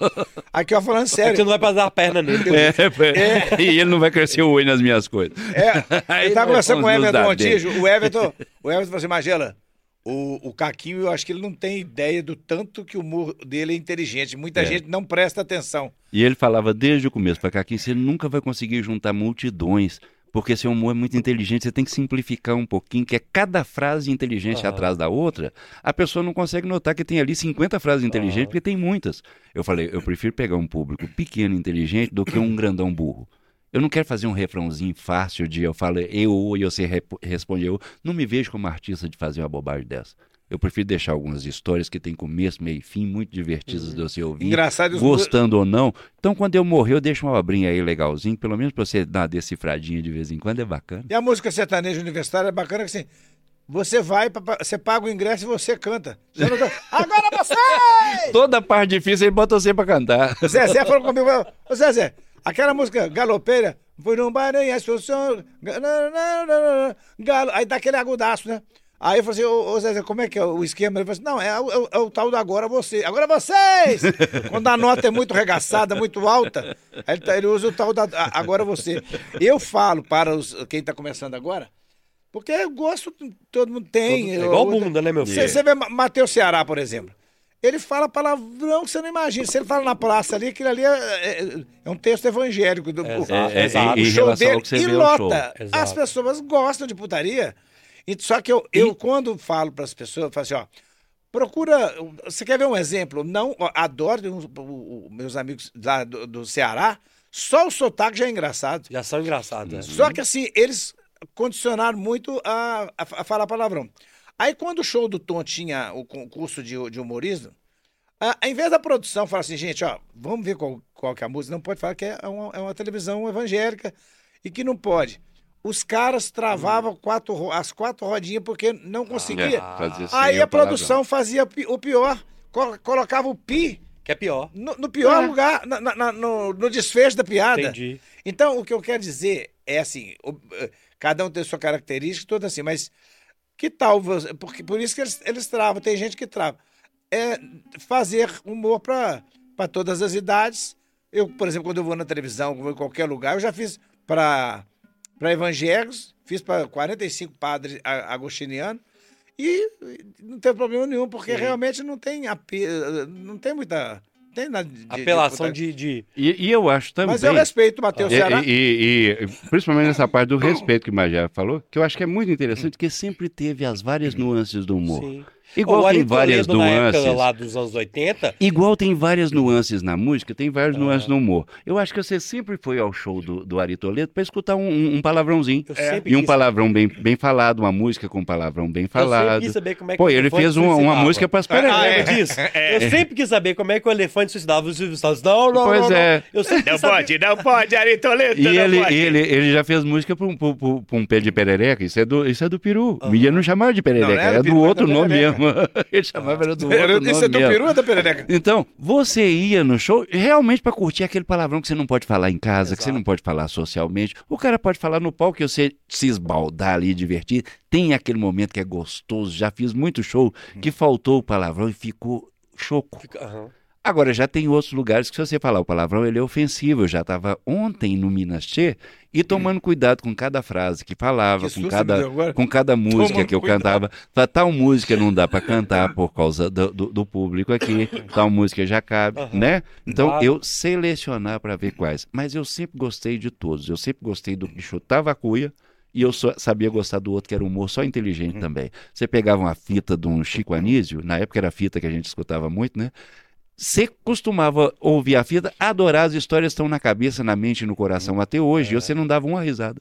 Aqui, ó, falando sério. Você não vai passar a perna nele. É, é, E ele não vai crescer o olho nas minhas coisas. É, eu tava conversando com o Everton Montijo, o Everton, o Everton falou assim, Magela, o, o Caquinho, eu acho que ele não tem ideia do tanto que o humor dele é inteligente. Muita é. gente não presta atenção. E ele falava desde o começo para Caquinho, você nunca vai conseguir juntar multidões porque seu humor é muito inteligente, você tem que simplificar um pouquinho, que é cada frase inteligente atrás da outra, a pessoa não consegue notar que tem ali 50 frases inteligentes, porque tem muitas. Eu falei, eu prefiro pegar um público pequeno inteligente do que um grandão burro. Eu não quero fazer um refrãozinho fácil de eu falo eu e você responde eu. Não me vejo como artista de fazer uma bobagem dessa. Eu prefiro deixar algumas histórias que têm começo, meio e fim, muito divertidas uhum. de você ouvir. Engraçado. Gostando ou não. Então, quando eu morrer, eu deixo uma obrinha aí legalzinho, pelo menos pra você dar uma decifradinha de vez em quando, é bacana. E a música sertaneja universitária é bacana que assim, você vai, você paga o ingresso e você canta. Você tá... Agora você! Toda parte difícil ele bota você pra cantar. O Zezé falou comigo, ô Zezé, aquela música galopeira, foi num bar Assunção, galo, aí dá aquele agudaço, né? Aí eu falei assim, ô, ô Zé, como é que é o esquema? Ele falou assim, não, é, é, é o tal do agora você. Agora vocês! Quando a nota é muito regaçada, muito alta, ele, tá, ele usa o tal da agora você. Eu falo para os, quem está começando agora, porque eu gosto, todo mundo tem. Todo, é igual o bunda, né, meu filho? Você, vê Matheus Ceará, por exemplo. Ele fala palavrão que você não imagina. Se ele fala na praça ali, aquilo ali é, é, é um texto evangélico. Do, é, é, exato. O show dele e lota. As pessoas gostam de putaria. E, só que eu, eu quando falo para as pessoas, eu falo assim, ó, procura. Você quer ver um exemplo? Não, adoro os meus amigos lá do, do, Ceará, só o sotaque já é engraçado. Já são engraçados, né? Só que assim, eles condicionaram muito a, a, a, falar palavrão. Aí quando o show do Tom tinha o concurso de, de humorismo, a, ao invés da produção falar assim, gente, ó, vamos ver qual, qual que é a música, não pode falar que é uma, é uma televisão evangélica e que não pode os caras travavam quatro, as quatro rodinhas porque não conseguia. Ah, Aí a produção fazia o pior, colocava o pi. Que é pior. No, no pior é. lugar, na, na, no, no, desfecho da piada. Entendi. Então, o que eu quero dizer é assim: o, eh, cada um tem sua característica, tudo assim, mas que tal. Porque, por isso que eles, eles travam, tem gente que trava. É fazer humor para todas as idades. Eu, por exemplo, quando eu vou na televisão, vou em qualquer lugar, eu já fiz para para evangélicos, fiz para 45 padres agostinianos e não tem problema nenhum, porque Sim. realmente não tem, não tem muita tem nada de, apelação de, de... E, e, eu acho também. Mas eu respeito o Matheus Ceará. E, e, e, principalmente nessa parte do respeito que o Magé falou, que eu acho que é muito interessante, porque sempre teve as várias nuances do humor. Sim. Igual tem várias nuances. lá dos anos 80. Igual tem várias nuances na música, tem várias ah. nuances no humor. Eu acho que você sempre foi ao show do, do Ari Toledo para escutar um, um, palavrãozinho. É. E um palavrão bem, bem falado, uma música com um palavrão bem falado. Eu sempre quis saber como é que Pô, ele fez um, uma música para as ah, é. disso? É. Eu sempre quis saber como é que o elefante suicidava os Silvio Santos. Não, não, pois não, é. Eu não pode, não pode, Ari Toledo. E ele, ele, ele já fez música para um, um pé de perereca. Isso é do, isso é do peru. Uhum. E não chamava de perereca, não, é do outro nome mesmo. Ele chamava do outro Era, nome isso é peru ou da perereca? Então, você ia no show realmente pra curtir aquele palavrão que você não pode falar em casa, que você Exato. não pode falar socialmente. O cara pode falar no palco que você se esbaldar ali, divertir. Tem aquele momento que é gostoso. Já fiz muito show que faltou o palavrão e ficou choco. Fica- aham. Agora, já tem outros lugares que se você falar o palavrão, ele é ofensivo. Eu já estava ontem no Minas Tchê e tomando cuidado com cada frase que falava, Que com cada, com cada música Tomando que eu cuidado. cantava. Tal música não dá para cantar por causa do, do- do público aqui, tal música já cabe, Aham. né? Então, Claro. eu selecionar para ver quais. Mas eu sempre gostei de todos. Eu sempre gostei do que chutava a cuia. E eu só sabia gostar do outro, que era humor só inteligente também. Você pegava uma fita de um Chico Anísio, na época era a fita que a gente escutava muito, né? Você costumava ouvir a fita, adorar as histórias estão na cabeça, na mente e no coração até hoje, e você não dava uma risada.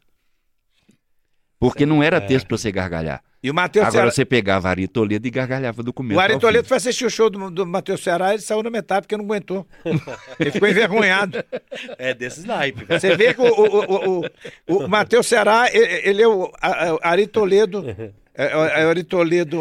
Porque não era texto para você gargalhar. E o Matheus Agora Ceará. você pegava Ari Toledo e gargalhava do começo. O Ari Toledo foi assistir o show do, do Matheus Ceará e ele saiu na metade porque não aguentou. Ele ficou envergonhado. É desse naipe, velho. Você vê que o, o, o, o, o Matheus Ceará, ele, ele é o Ari Toledo. É, é o Ari Toledo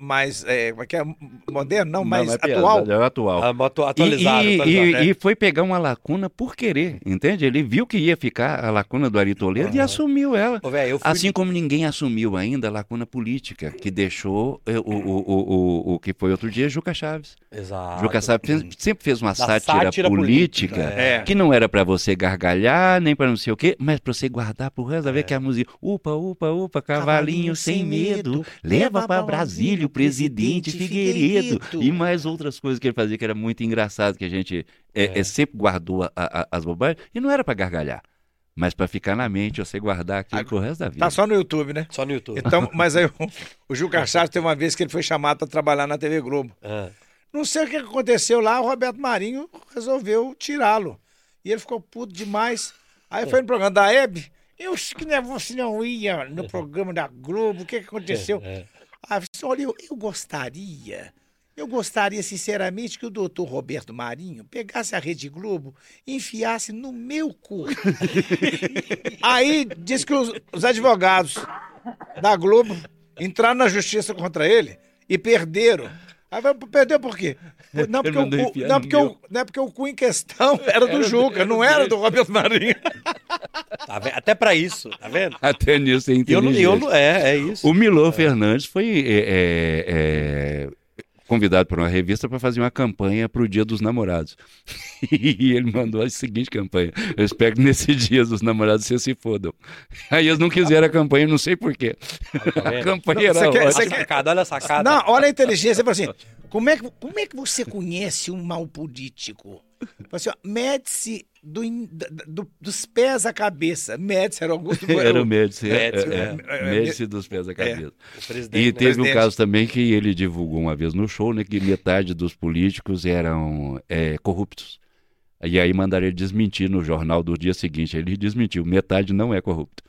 mais. É, como é que é? Moderno? Não, mais Não, é atual. É o atual. Ah, E, atualizado, e- atualizado, e- né? e foi pegar uma lacuna por querer, entende? Ele viu que ia ficar a lacuna do Ari Toledo e assumiu ela. Ô, eu fui... Assim como ninguém assumiu ainda a lacuna política, que deixou o, o, o, o, o que foi outro dia Juca Chaves. Exato. Juca Chaves fez- sempre fez uma sátira, sátira política, política, é. que não era pra você gargalhar, nem pra não sei o quê, mas pra você guardar pro resto da vez que a música upa, upa, upa, cavalinho sem medo, leva pra Brasília o presidente Figueiredo e mais outras coisas que ele fazia que era muito engraçado, que a gente é, é, sempre guardou a- a- as bobagens, e não era pra gargalhar, mas pra ficar na mente, você guardar aquilo pro resto da vida. Tá só no YouTube, né? Só no YouTube. Então, mas aí o, o Juca Chaves teve uma vez que ele foi chamado para trabalhar na TV Globo. Ah, Não sei o que aconteceu lá, o Roberto Marinho resolveu tirá-lo. E ele ficou puto demais. Aí foi no programa da Hebe. Eu acho que né, você não ia no programa da Globo. O que, que aconteceu? é. Aí eu disse, olha, eu, eu gostaria, eu gostaria sinceramente que o doutor Roberto Marinho pegasse a Rede Globo e enfiasse no meu cu. Aí diz que os, os advogados da Globo entraram na justiça contra ele e perderam. Aí perdeu por quê? Não, porque, o não, porque o, não é porque o cu em questão era do Juca, não era do Roberto Marinho. tá vendo? Até pra isso, tá vendo? Até nisso é eu eu é, é isso. O Milô Fernandes foi é, é, é, convidado por uma revista para fazer uma campanha para o Dia dos Namorados. E ele mandou a seguinte campanha: Eu espero que nesse dia dos namorados vocês se fodam. Aí eles não quiseram a campanha, não sei porquê. A campanha Você era quer- Olha a sacada, olha a sacada. Não, olha a inteligência. Ele assim: como é, que, como é que você conhece um mau político? Assim: ó, mede-se do do- dos pés à cabeça. Mede-se, era Augusto Era o Médici, é, Médici, é, é. é, Médici dos pés da cabeça. O presidente, E né? teve um Presidente. caso também que ele divulgou uma vez no show, né, que metade dos políticos eram é, corruptos. E aí mandaram ele desmentir no jornal do dia seguinte. Ele desmentiu, metade não é corrupto.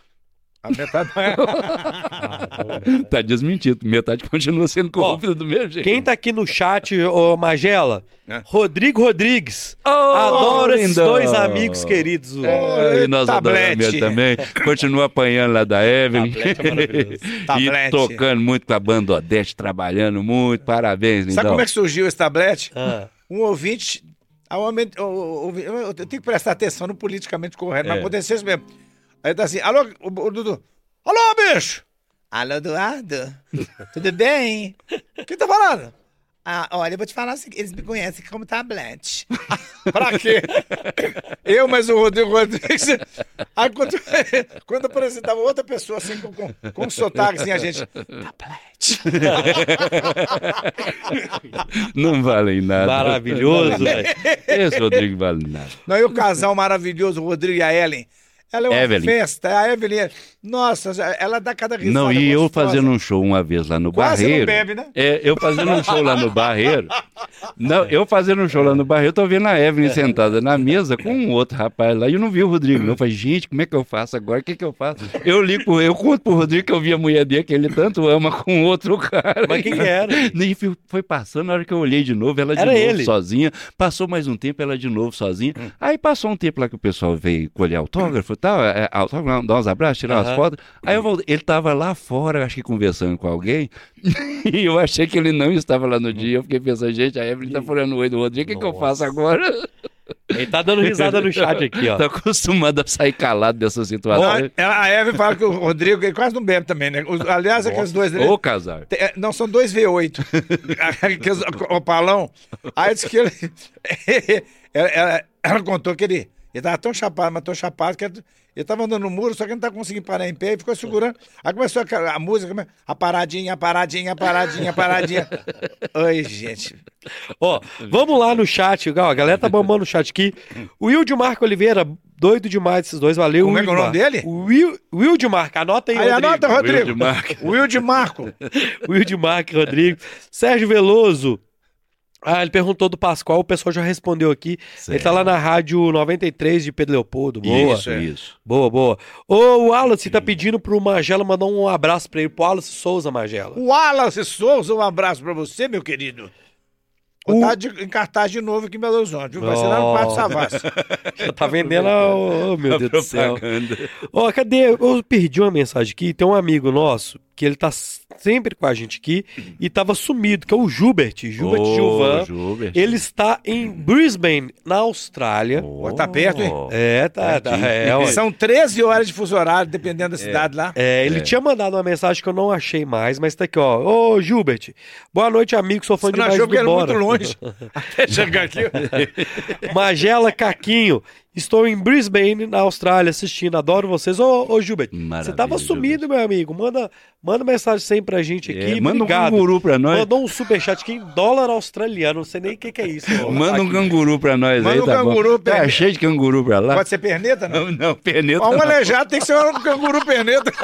A metade não é. Tá desmentido, metade continua sendo corrupta do mesmo jeito. Quem tá aqui no chat, ô Magela? É. Rodrigo Rodrigues. Oh, Adoro esses lindão. dois amigos queridos. o- É, e nós Tablete. também. Continua apanhando lá da Evelyn. Tablete é maravilhoso. e tocando muito com a banda Odete, trabalhando muito. Parabéns, lindão. Sabe como é que surgiu esse tablete? Ah, Um ouvinte. Eu tenho que prestar atenção no politicamente correto, mas É. aconteceu isso mesmo. Aí tá assim: alô, o, o Dudu. Alô, bicho! Alô, Eduardo. Tudo bem? Quem tá falando? Ah, olha, eu vou te falar o seguinte, eles me conhecem como tablete. pra quê? Eu, mas o Rodrigo Rodrigues. Aí quando, quando apresentava outra pessoa assim, com, com, com um sotaque assim, a gente. Tablete. Não valem nada. maravilhoso, velho. Esse Rodrigo vale nada. Não, e o casal maravilhoso, o Rodrigo e a Ellen. Ela é uma Evelyn. festa. A Evelyn, é- nossa, ela dá cada risada Não, e eu gostosa. fazendo um show uma vez lá no Quase não Barreiro. bebe, né? É, eu fazendo um show lá no Barreiro. Não, eu fazendo um show lá no Barreiro, eu tô vendo a Evelyn sentada na mesa com um outro rapaz lá. E eu não vi o Rodrigo, não. Eu falei, gente, como é que eu faço agora? O que que eu faço? Eu ligo, eu conto pro Rodrigo que eu vi a mulher dele que ele tanto ama com outro cara. Mas quem que era? E foi- foi passando, na hora que eu olhei de novo, ela de Era novo ele. sozinha. Passou mais um tempo, ela de novo sozinha. Hum. Aí passou um tempo lá que o pessoal veio colher autógrafo, tal, é, autógrafo, dar uns abraços, tirar umas Aham. fotos. Aí eu voltei, ele tava lá fora, acho que conversando com alguém, e eu achei que ele não estava lá no dia. Eu fiquei pensando, gente, a Evelyn tá furando o olho do Rodrigo, o que, que eu faço agora? Ele tá dando risada no chat aqui, ó. Tô acostumado a sair calado dessa situação. Ela- a Eve fala que o Rodrigo ele quase não bebe também, né? Os- aliás, aqueles dois. né? Ô, casar. Tem- é, Não, são dois V8. Aqueles opalão. Aí disse que ele. ela, ela- ela contou que ele. Ele tava tão chapado, mas tão chapado que ele tava andando no muro, só que ele não tava conseguindo parar em pé e ficou segurando. Aí começou a, a música, a paradinha, a paradinha, a paradinha, a paradinha. Oi, gente. Ó, vamos lá no chat, ó, a galera tá bombando no chat aqui. O Will de Marco Oliveira, doido demais esses dois, valeu. Como é Will que é o nome dele? Will, Will de Marco, anota aí, Aí Rodrigo. anota, Rodrigo. Will de Marco. Will de Marco. Will de Marco, Rodrigo. Sérgio Veloso. Ah, ele perguntou do Pascoal, o pessoal já respondeu aqui. Ele tá lá na rádio 93 de Pedro Leopoldo. Boa. Isso, isso. Boa, boa. Ô, o Wallace tá pedindo pro Magela mandar um abraço pra ele, pro Wallace Souza Magela. O Wallace Souza, um abraço pra você, meu querido. Vou O- estar de- em cartaz de novo aqui em Belo Horizonte, viu? Vai ser lá no Pátio Savassi. Já tá vendendo. a- Oh, meu Deus do céu. Ó, cadê? Eu perdi uma mensagem aqui. Tem um amigo nosso que ele tá sempre com a gente aqui e tava sumido, que é o Gilbert. Gilbert Ô, Gilvan. Gilbert. Ele está em Brisbane, na Austrália. Pô, tá perto, hein? É, tá, tá. É. São 13 horas de fuso horário, dependendo da cidade lá. É, ele tinha mandado uma mensagem que eu não achei mais, mas tá aqui, ó. Ô, Gilbert, boa noite, amigo. Sou fã Você não demais achou do que era Bora. muito longe? Até chegar aqui. Magela Caquinho. Estou em Brisbane, na Austrália, assistindo. Adoro vocês. Ô, ô Gilbert, você Maravilha, tava sumido, meu amigo. Manda, manda mensagem sempre pra gente aqui. É, manda um Obrigado. canguru pra nós. Mandou um superchat aqui em dólar australiano. Não sei nem o que, que é isso. Manda um canguru pra nós Manda aí, um tá canguru, bom? Tá perneta. cheio de canguru pra lá. Pode ser perneta, não? Não, não, perneta Ó, um aleijado tem que ser um canguru perneta.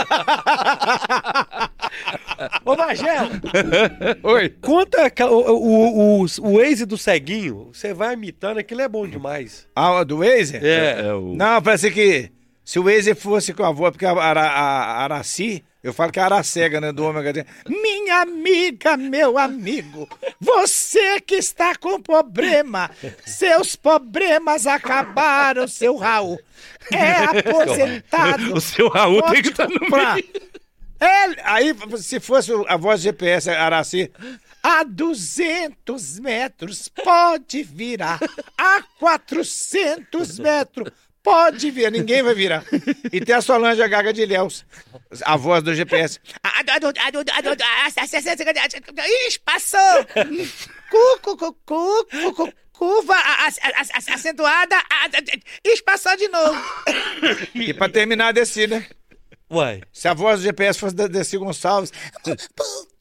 Ô, Magela, Oi. conta o, o, o, o Waze do ceguinho. Você vai imitando, aquilo é bom demais. Ah, do Waze? É. É o... Não, parece que se o Waze fosse com a avó, porque a, Ara, a Araci, eu falo que é a Aracega, né, do ômega. Minha amiga, meu amigo, você que está com problema, seus problemas acabaram, seu Raul. É aposentado. O seu Raul tem que estar Pode no meio. É, aí, se fosse a voz GPS, Araci, a 200 metros pode virar, a 400 metros pode virar, ninguém vai virar. E tem a Solange a Gaga de Ilhéus, a voz do GPS. Ixi, passou! Cu, cu, cu, cu, cu, cu, curva acentuada, ixi, passou de novo. E pra terminar a descida, Uai. se a voz do GPS fosse da Desi Gonçalves,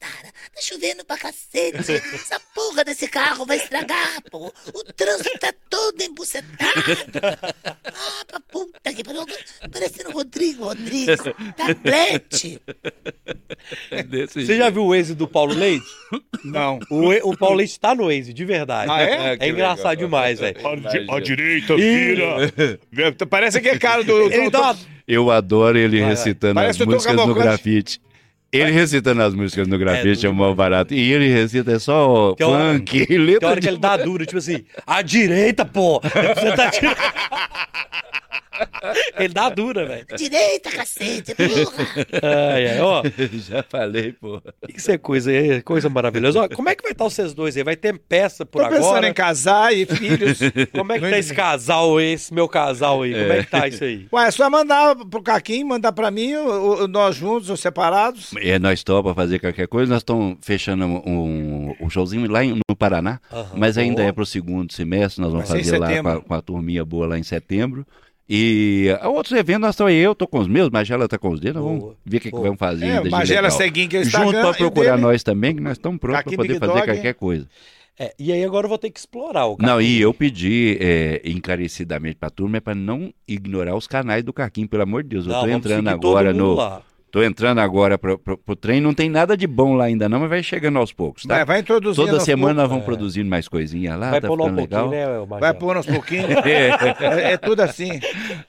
Tá chovendo pra cacete. Essa porra desse carro vai estragar, pô. O trânsito tá todo embucetado. Ah, pra puta que pariu. Parecendo o Rodrigo Rodrigues. Tablete. Desse Você jeito. já viu o Waze do Paulo Leite? não. O, o Paulo Leite tá no Waze, de verdade. Ah, é? É engraçado demais, velho. À, direita, vira. Parece que é cara do. do- uma... Eu adoro ele vai. recitando as músicas no grafite. Ele recitando as músicas no grafite É, é, o mal barato. E ele recita é só Tem hora- funk e Tem letra hora que de... ele dá duro, tipo assim, à direita, pô! Você tá tirando... Ele dá dura, velho. Direita, cacete, porra. Ai, ai, ó, Já falei, pô. isso é coisa, é coisa maravilhosa. Ó, como é que vai estar vocês dois aí? Vai ter peça por Tô pensando agora? em casar e filhos. Como é que tá esse casal, esse meu casal aí? Como é que tá isso aí? Ué, é só mandar pro Caquinho, mandar pra mim, o- o- nós juntos ou separados. É, nós topa fazer qualquer coisa. Nós estamos fechando um, um, um showzinho lá em- no Paraná, Aham, mas ainda boa. é pro segundo semestre. Nós vamos fazer lá com a, com a turminha boa lá em setembro. E a outros eventos, nós estamos aí, eu tô com os meus, Magela tá com os dele, Boa, vamos ver o que, que vamos fazer. É, Magela legal. Seguin, que Junto e procurar nós também, que nós estamos prontos para poder Big fazer Dog. qualquer coisa. É, e aí agora eu vou ter que explorar o Não, e eu pedi é, encarecidamente pra turma é pra não ignorar os canais do Caquinho, pelo amor de Deus. Eu vamos entrando agora no. lá. Tô entrando agora pro, pro, pro trem, não tem nada de bom lá ainda não, mas vai chegando aos poucos, tá? Vai, vai introduzindo. Toda semana nós poucos. vamos produzindo mais coisinhas lá, Vai tá pôr um ficando pouquinho, legal. né? Vai pôr uns pouquinhos. É, É, é tudo assim.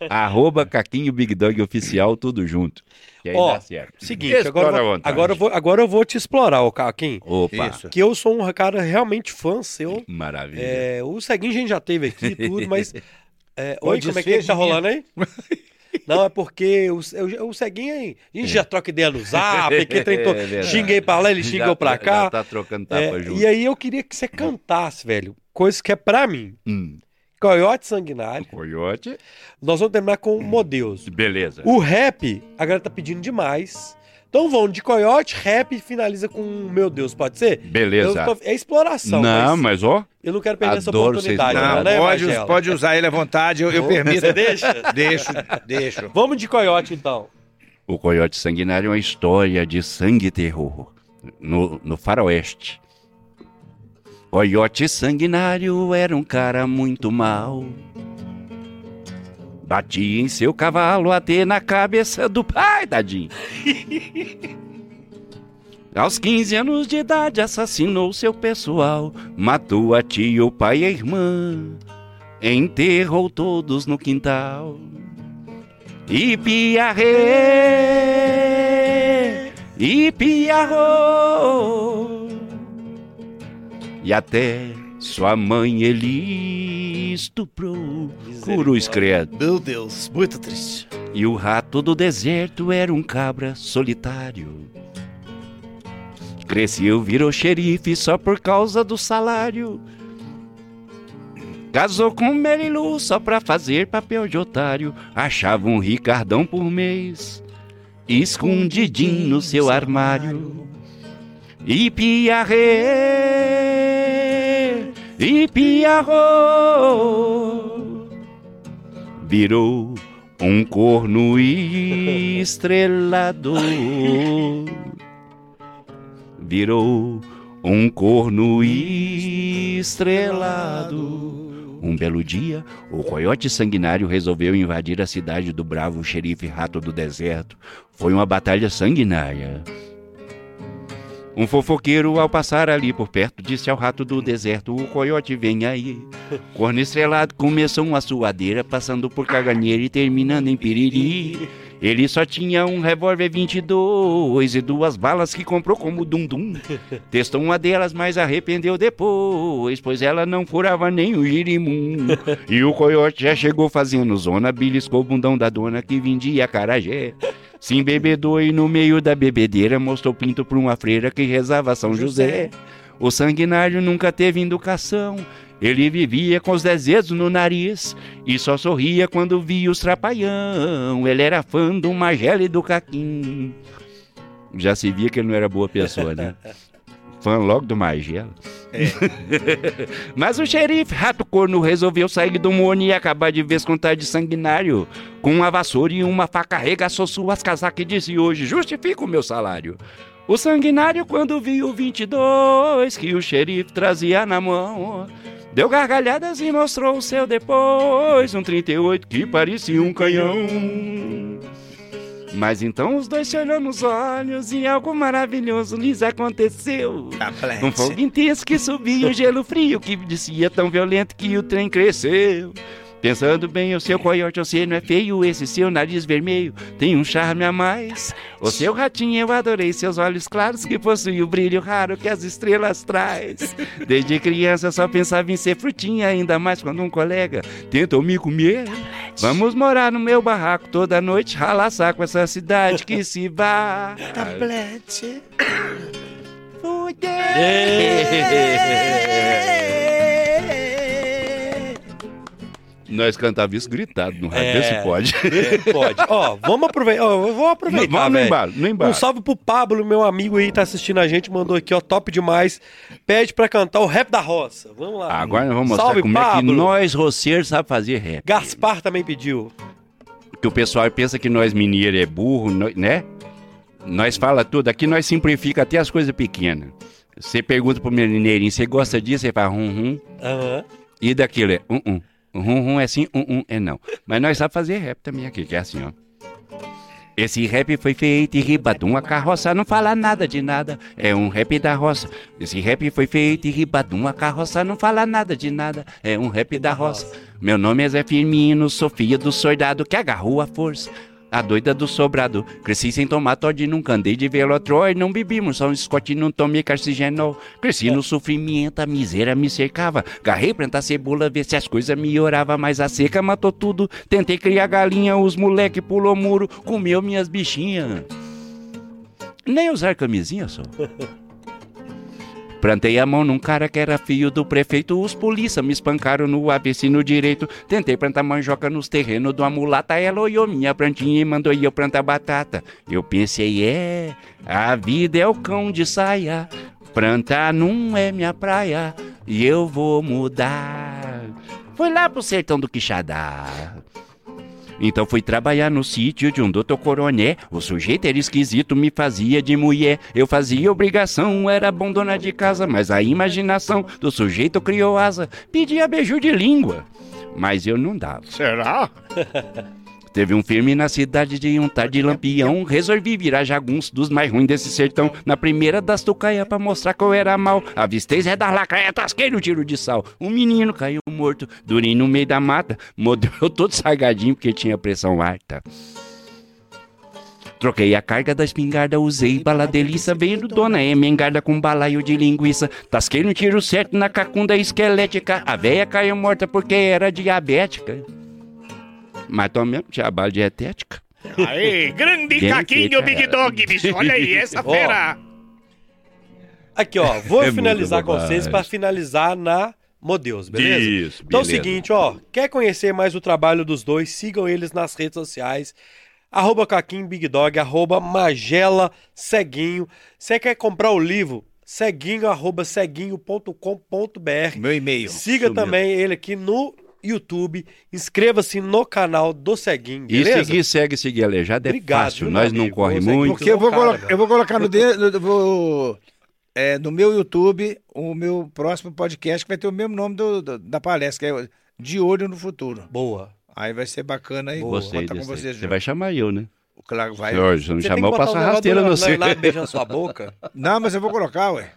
arroba Caquinho Big Dog Oficial, tudo junto. Que aí Ó, dá certo. Seguinte, agora, vou- agora, eu vou, agora eu vou te explorar, ô Caquinho. Opa, Isso. Que eu sou um cara realmente fã seu. maravilha. É, o Seguinho a gente já teve aqui tudo, mas. É, oi, como é que, é tá rolando aí? Não, é porque o, o, o Ceguinho, aí, a gente já troca ideia no zap, que tentou, É xinguei pra lá, ele Já xingou pra tá- cá. Já tá trocando tapa É, junto. e aí eu queria que você cantasse, velho, coisa que é pra mim. Hum. Coiote Sanguinário. Coiote. Nós vamos terminar com o Modeus. Beleza. O rap, a galera tá pedindo demais. Então vamos de coiote, rap e finaliza com meu Deus, pode ser? Beleza. Tô- é exploração, Não, mas mas ó. eu não quero perder essa adoro oportunidade, vocês não, Não, né, pode, Magela? pode usar ele à vontade, eu, eu permito. Você deixa? Deixo, deixo. Vamos de coiote, então. O Coiote Sanguinário é uma história de sangue e terror no, no faroeste. Coiote Sanguinário era um cara muito mau. Batia em seu cavalo até na cabeça do pai, tadinho. Aos 15 anos de idade assassinou seu pessoal, matou a tia, o pai e a irmã, enterrou todos no quintal. E piarrê, e piarrô. E até sua mãe ele estuprou. Cruz credo. Meu Deus, muito triste. E o rato do deserto era um cabra solitário. Cresceu, virou xerife só por causa do salário. Casou com Merilu só pra fazer papel de otário. Achava um ricardão por mês, escondidinho no seu armário. E piarrê, e piarrô. Virou um corno estrelado. Virou um corno estrelado. Um belo dia, o coiote sanguinário resolveu invadir a cidade do bravo xerife rato do deserto. Foi uma batalha sanguinária. Um fofoqueiro, ao passar ali por perto, disse ao rato do deserto: O coiote vem aí. Corno estrelado começou uma suadeira, passando por caganeira e terminando em piriri. Ele só tinha um revólver 22 e duas balas que comprou como dum-dum. Testou uma delas, mas arrependeu depois, pois ela não furava nem o girimum. E o coiote já chegou fazendo zona, beliscou o bundão da dona que vendia carajé. Se embebedou e no meio da bebedeira mostrou pinto pra uma freira que rezava São José. O sanguinário nunca teve educação. Ele vivia com os dez dedos no nariz e só sorria quando via os trapalhão. Ele era fã do Magela e do Caquim. Já se via que ele não era boa pessoa, né? Fã logo do Magela. Mas o xerife Rato Corno resolveu sair do morno e acabar de vez com de sanguinário. Com uma vassoura e uma faca arregaçou suas casacas e disse hoje, justifica o meu salário. O sanguinário, quando viu o 22 que o xerife trazia na mão, deu gargalhadas e mostrou o seu depois, um 38 que parecia um canhão. Mas então os dois se olhou nos olhos e algo maravilhoso lhes aconteceu. Um fogo intenso que subia, um gelo frio que descia tão violento que o trem cresceu. Pensando bem, o seu coiote, você não é feio, esse seu nariz vermelho tem um charme a mais. O seu ratinho, eu adorei seus olhos claros que possuem o brilho raro que as estrelas traz. Desde criança só pensava em ser frutinha, ainda mais quando um colega tentou me comer. Vamos morar no meu barraco toda noite, ralar saco essa cidade que se vá. Tablete. Nós cantava isso gritado no rádio, É. se pode. É, pode. Ó, vamos aproveitar. Ó, vou aproveitar. Vamos no embalo, no embalo. Um salve pro Pablo, meu amigo aí, tá assistindo a gente, mandou aqui, ó, top demais. Pede pra cantar o rap da roça. Vamos lá. Agora nós vamos mostrar Salve, como é que Pablo. nós, roceiros, sabe fazer rap. Gaspar também pediu. Que o pessoal pensa que nós mineiro é burro, né? Nós fala tudo, aqui nós simplifica até as coisas pequenas. Você pergunta pro mineirinho, você gosta disso? Ele fala hum, hum. E daquilo é um, um. Hum, hum é sim, um, um é não. Mas nós sabemos fazer rap também aqui, que é assim, ó. Esse rap foi feito em Ribadum, a carroça não fala nada de nada, é um rap da roça. Esse rap foi feito em Ribadum, a carroça não fala nada de nada, é um rap da roça. Meu nome é Zé Firmino, sou filho do soldado que agarrou a força. A doida do sobrado. Cresci sem tomar Todd, nunca andei de velotrol, não bebimos só um Scott, não tomei carcigenol. Cresci no sofrimento, a miséria me cercava. Garrei plantar cebola, ver se as coisas melhoravam, mas a seca matou tudo. Tentei criar galinha, os moleque pulou muro, comeu minhas bichinhas. Nem usar camisinha só. Plantei a mão num cara que era filho do prefeito. Os polícia me espancaram no ABC no direito. Tentei plantar manjoca nos terrenos uma mulata. Ela olhou minha plantinha e mandou eu plantar batata. Eu pensei, é, a vida é o cão de saia. Plantar não é minha praia. E eu vou mudar. Foi lá pro sertão do Quixadá. Então fui trabalhar no sítio de um doutor coroné. O sujeito era esquisito, me fazia de mulher. Eu fazia obrigação, era bom dona de casa, mas a imaginação do sujeito criou asa. Pedia beijo de língua, mas eu não dava. Será? Teve um firme na cidade de um de lampião. Resolvi virar jagunço dos mais ruins desse sertão. Na primeira das tucaia pra mostrar que eu era mal. Avistei Zé da Lacraia, tasquei no tiro de sal. Um menino caiu morto, durinho no meio da mata. Modelo todo sargadinho porque tinha pressão alta. Troquei a carga da espingarda, usei bala delícia, veio do dona Emengarda com balaio de linguiça. Tasquei no tiro certo na cacunda esquelética. A véia caiu morta porque era diabética. Mas tô mesmo, tinha bala dietética. Aí, grande Quem caquinho Big? Dog, bicho. Olha aí, essa Ó. fera. Aqui, ó, vou É finalizar muita com bobagem. vocês para finalizar na Modeus, beleza? Isso, Então é o beleza. seguinte, ó, quer conhecer mais o trabalho dos dois, sigam eles nas redes sociais, arroba Caquim Big Dog, arroba Magela Ceguinho. Você quer comprar o livro? Ceguinho, arroba ceguinho.com.br. Meu e-mail. Siga também ele aqui no YouTube, inscreva-se no canal do Ceguinho, E beleza? seguir, segue, seguir aleijado é Obrigado, fácil. Nós meu não amigo? corre que muito. Porque eu vou, Cara, colo- eu vou colocar no, de, vou, é, no meu YouTube o meu próximo podcast que vai ter o mesmo nome do, do- da palestra, que é De Olho no Futuro. Boa. Aí vai ser bacana aí. Gostei com vocês. Você vai chamar eu, né? Claro, vai. Senhor, se não Você tem chamar, que eu botar passo a rasteira no você. Leonardo beijando sua boca. Não, mas eu vou colocar, ué.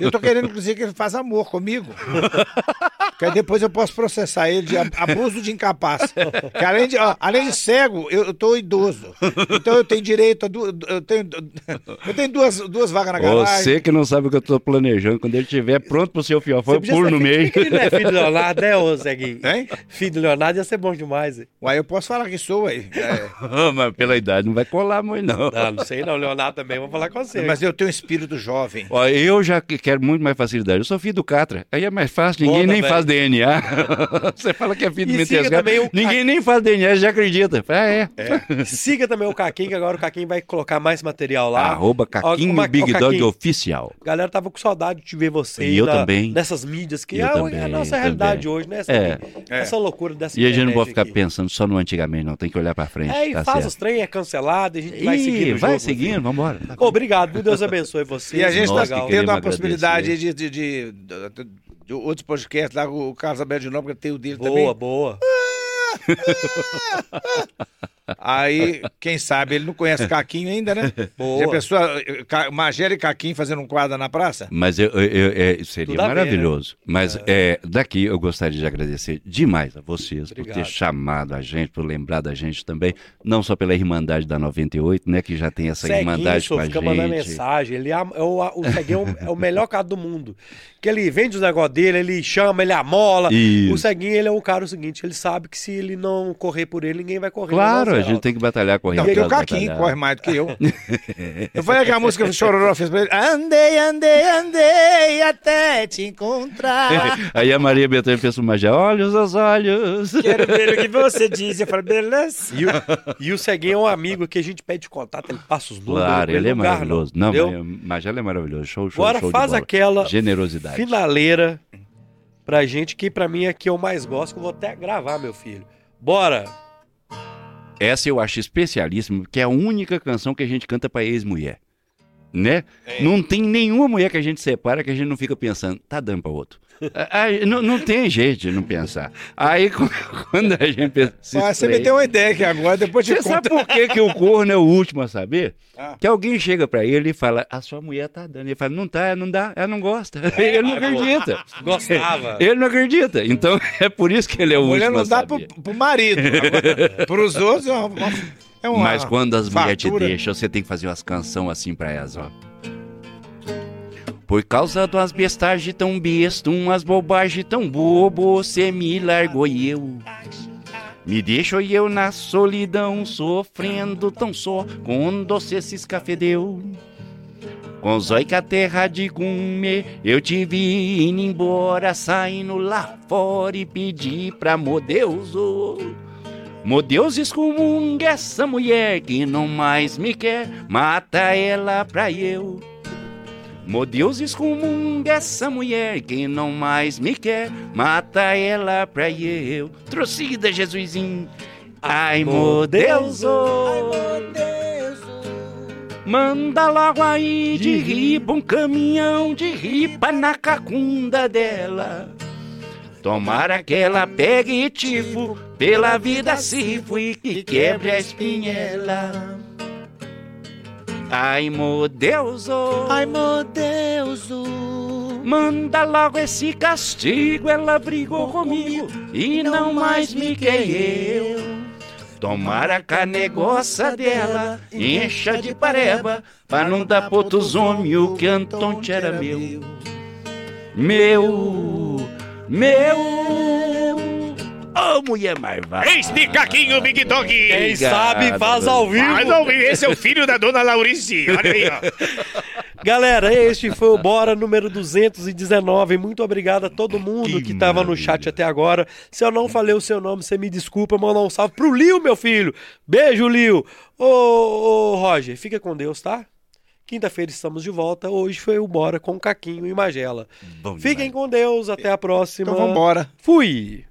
Eu tô querendo, inclusive, que ele faça amor comigo. Porque aí depois eu posso processar ele de ab- abuso de incapaz. Que além de, ó, além de cego, eu, eu tô idoso. Então eu tenho direito a du, eu tenho, eu tenho duas, duas vagas na garagem. Você que não sabe o que eu tô planejando, quando ele estiver pronto pro seu fiofão, eu pulo no meio. Ele não é filho do Leonardo, né, ô Ceguinho? Hein? Filho do Leonardo ia ser bom demais. hein? Uai, eu posso falar que sou, aí. Ah, Mas pela idade não vai colar muito, não. Não, não sei não, Leonardo também, vou falar com você. Mas eu tenho um espírito jovem. Ó, eu já que- quero muito mais facilidade. Eu sou filho do Catra. Aí é mais fácil, ninguém nem velho. faz DNA. Você fala que é filho do E o- Ninguém nem faz DNA, já acredita. Ah, é. Siga também o Caquinho, que agora o Caquinho vai colocar mais material lá. Arroba Caquinho uma- Big Dog Oficial. A galera tava com saudade de ver você E eu na- também. nessas mídias, que Eu é, a- também, é a nossa também. realidade hoje, né? Essa, É. essa loucura dessa E a gente não pode ficar aqui. pensando só no antigamente, não. Tem que olhar pra frente. É, e tá faz certo. os trem, é cancelado, a gente vai seguindo vai jogo, seguindo, vambora. assim. Obrigado? Deus abençoe você. E a gente que tendo queremos possibilidade agradecer. de, de, de- de- outros podcasts lá, o Carlos Alberto de Nóbrega tem o dele Boa, também. boa. Aí, quem sabe, ele não conhece Caquinho ainda, né? Boa. Já pensou, e Caquinho fazendo um quadro na praça? Mas eu, eu- eu- é, seria Tudo a ver, maravilhoso. Mas é, daqui eu gostaria de agradecer demais a vocês por Obrigado. ter chamado a gente, por lembrar da gente também, não só pela Irmandade da 98, né, que já tem essa Ceguinho, Irmandade com a fica mandando gente. mensagem. Ele é, é o, o Ceguinho é o, é o melhor cara do mundo. Que ele vende os negócios dele, ele chama, ele amola. Isso. O Ceguinho, ele é um cara o seguinte, ele sabe que se ele não correr por ele, ninguém vai correr. Claro, a gente tem que batalhar correndo. Não, porque o Caquinho corre mais do que eu. eu falei aquela música que o Chororó fez pra ele. Andei, andei, andei até te encontrar. Aí a Maria Bethânia fez uma já, olha os olhos. Quero ver o que você diz. Eu falei, beleza. E o, e o Ceguinho é um amigo que a gente pede contato, ele passa os números. Claro, ele é maravilhoso. Não, entendeu? mas- Magela é maravilhoso. Show, show, Agora show de faz bola. aquela Generosidade. finaleira pra gente, que pra mim é que eu mais gosto, que eu vou até gravar, meu filho. Bora! Essa eu acho especialíssima, porque é a única canção que a gente canta pra ex-mulher. Né? Não tem nenhuma mulher que a gente separa que a gente não fica pensando, tá dando pra outro. Ah, não, não tem jeito de não pensar. Aí quando a gente pensa. você me deu uma ideia aqui agora, depois te Você sabe conto. por que, que o corno é o último a saber? Ah. Que alguém chega pra ele e fala, a sua mulher tá dando. Ele fala, não tá, não dá, ela não gosta. Ele não acredita. Gostava. Ele não acredita. Então é por isso que ele é o Mulher último não a dá pro, saber. pro marido. Agora, pros outros, é uma- É uma Mas quando as mulheres te deixam, você tem que fazer umas canções assim pra elas, ó. Por causa das bestagens tão besta, umas bobagens tão bobo, você me largou e eu. Me deixou eu na solidão, sofrendo tão só, quando você se escafedeu. Com zói que a terra de comer, eu te vi indo embora, saindo lá fora e pedi pra mo Deus, oh. Mo Deus excomunga essa mulher que não mais me quer, mata ela pra eu. Mo Deus excomunga essa mulher que não mais me quer, mata ela pra eu. Trocida, Jesusinho. Ai, mo Deus, oh. Manda logo aí de riba um caminhão de ripa na cacunda dela. Tomara que ela pegue tifo, pela vida se fui que quebre a espinhela. Ai, mo Deus, oh. Ai, meu Deus, oh. Manda logo esse castigo, ela brigou comigo e não mais me quer eu. Tomara que a negócio dela encha de pareba, pra não dar pro outros homens o que Antonte era meu. Meu, meu, ô mulher marvada. Este Caquinho Big Dog. Quem Obrigado, sabe faz ao vivo. Mas não, esse é o filho da dona Laurice. Olha aí, ó. Galera, este foi o Bora número 219. Muito obrigado a todo mundo que estava no chat até agora. Se eu não falei o seu nome, você me desculpa. Mandar um salve pro Lio, meu filho. Beijo, Lio. Ô, ô Roger, fica com Deus, tá? Quinta-feira estamos de volta. Hoje foi o Bora com Caquinho e Magela. Bom Fiquem demais. com Deus. Até a próxima. Então vambora. Fui.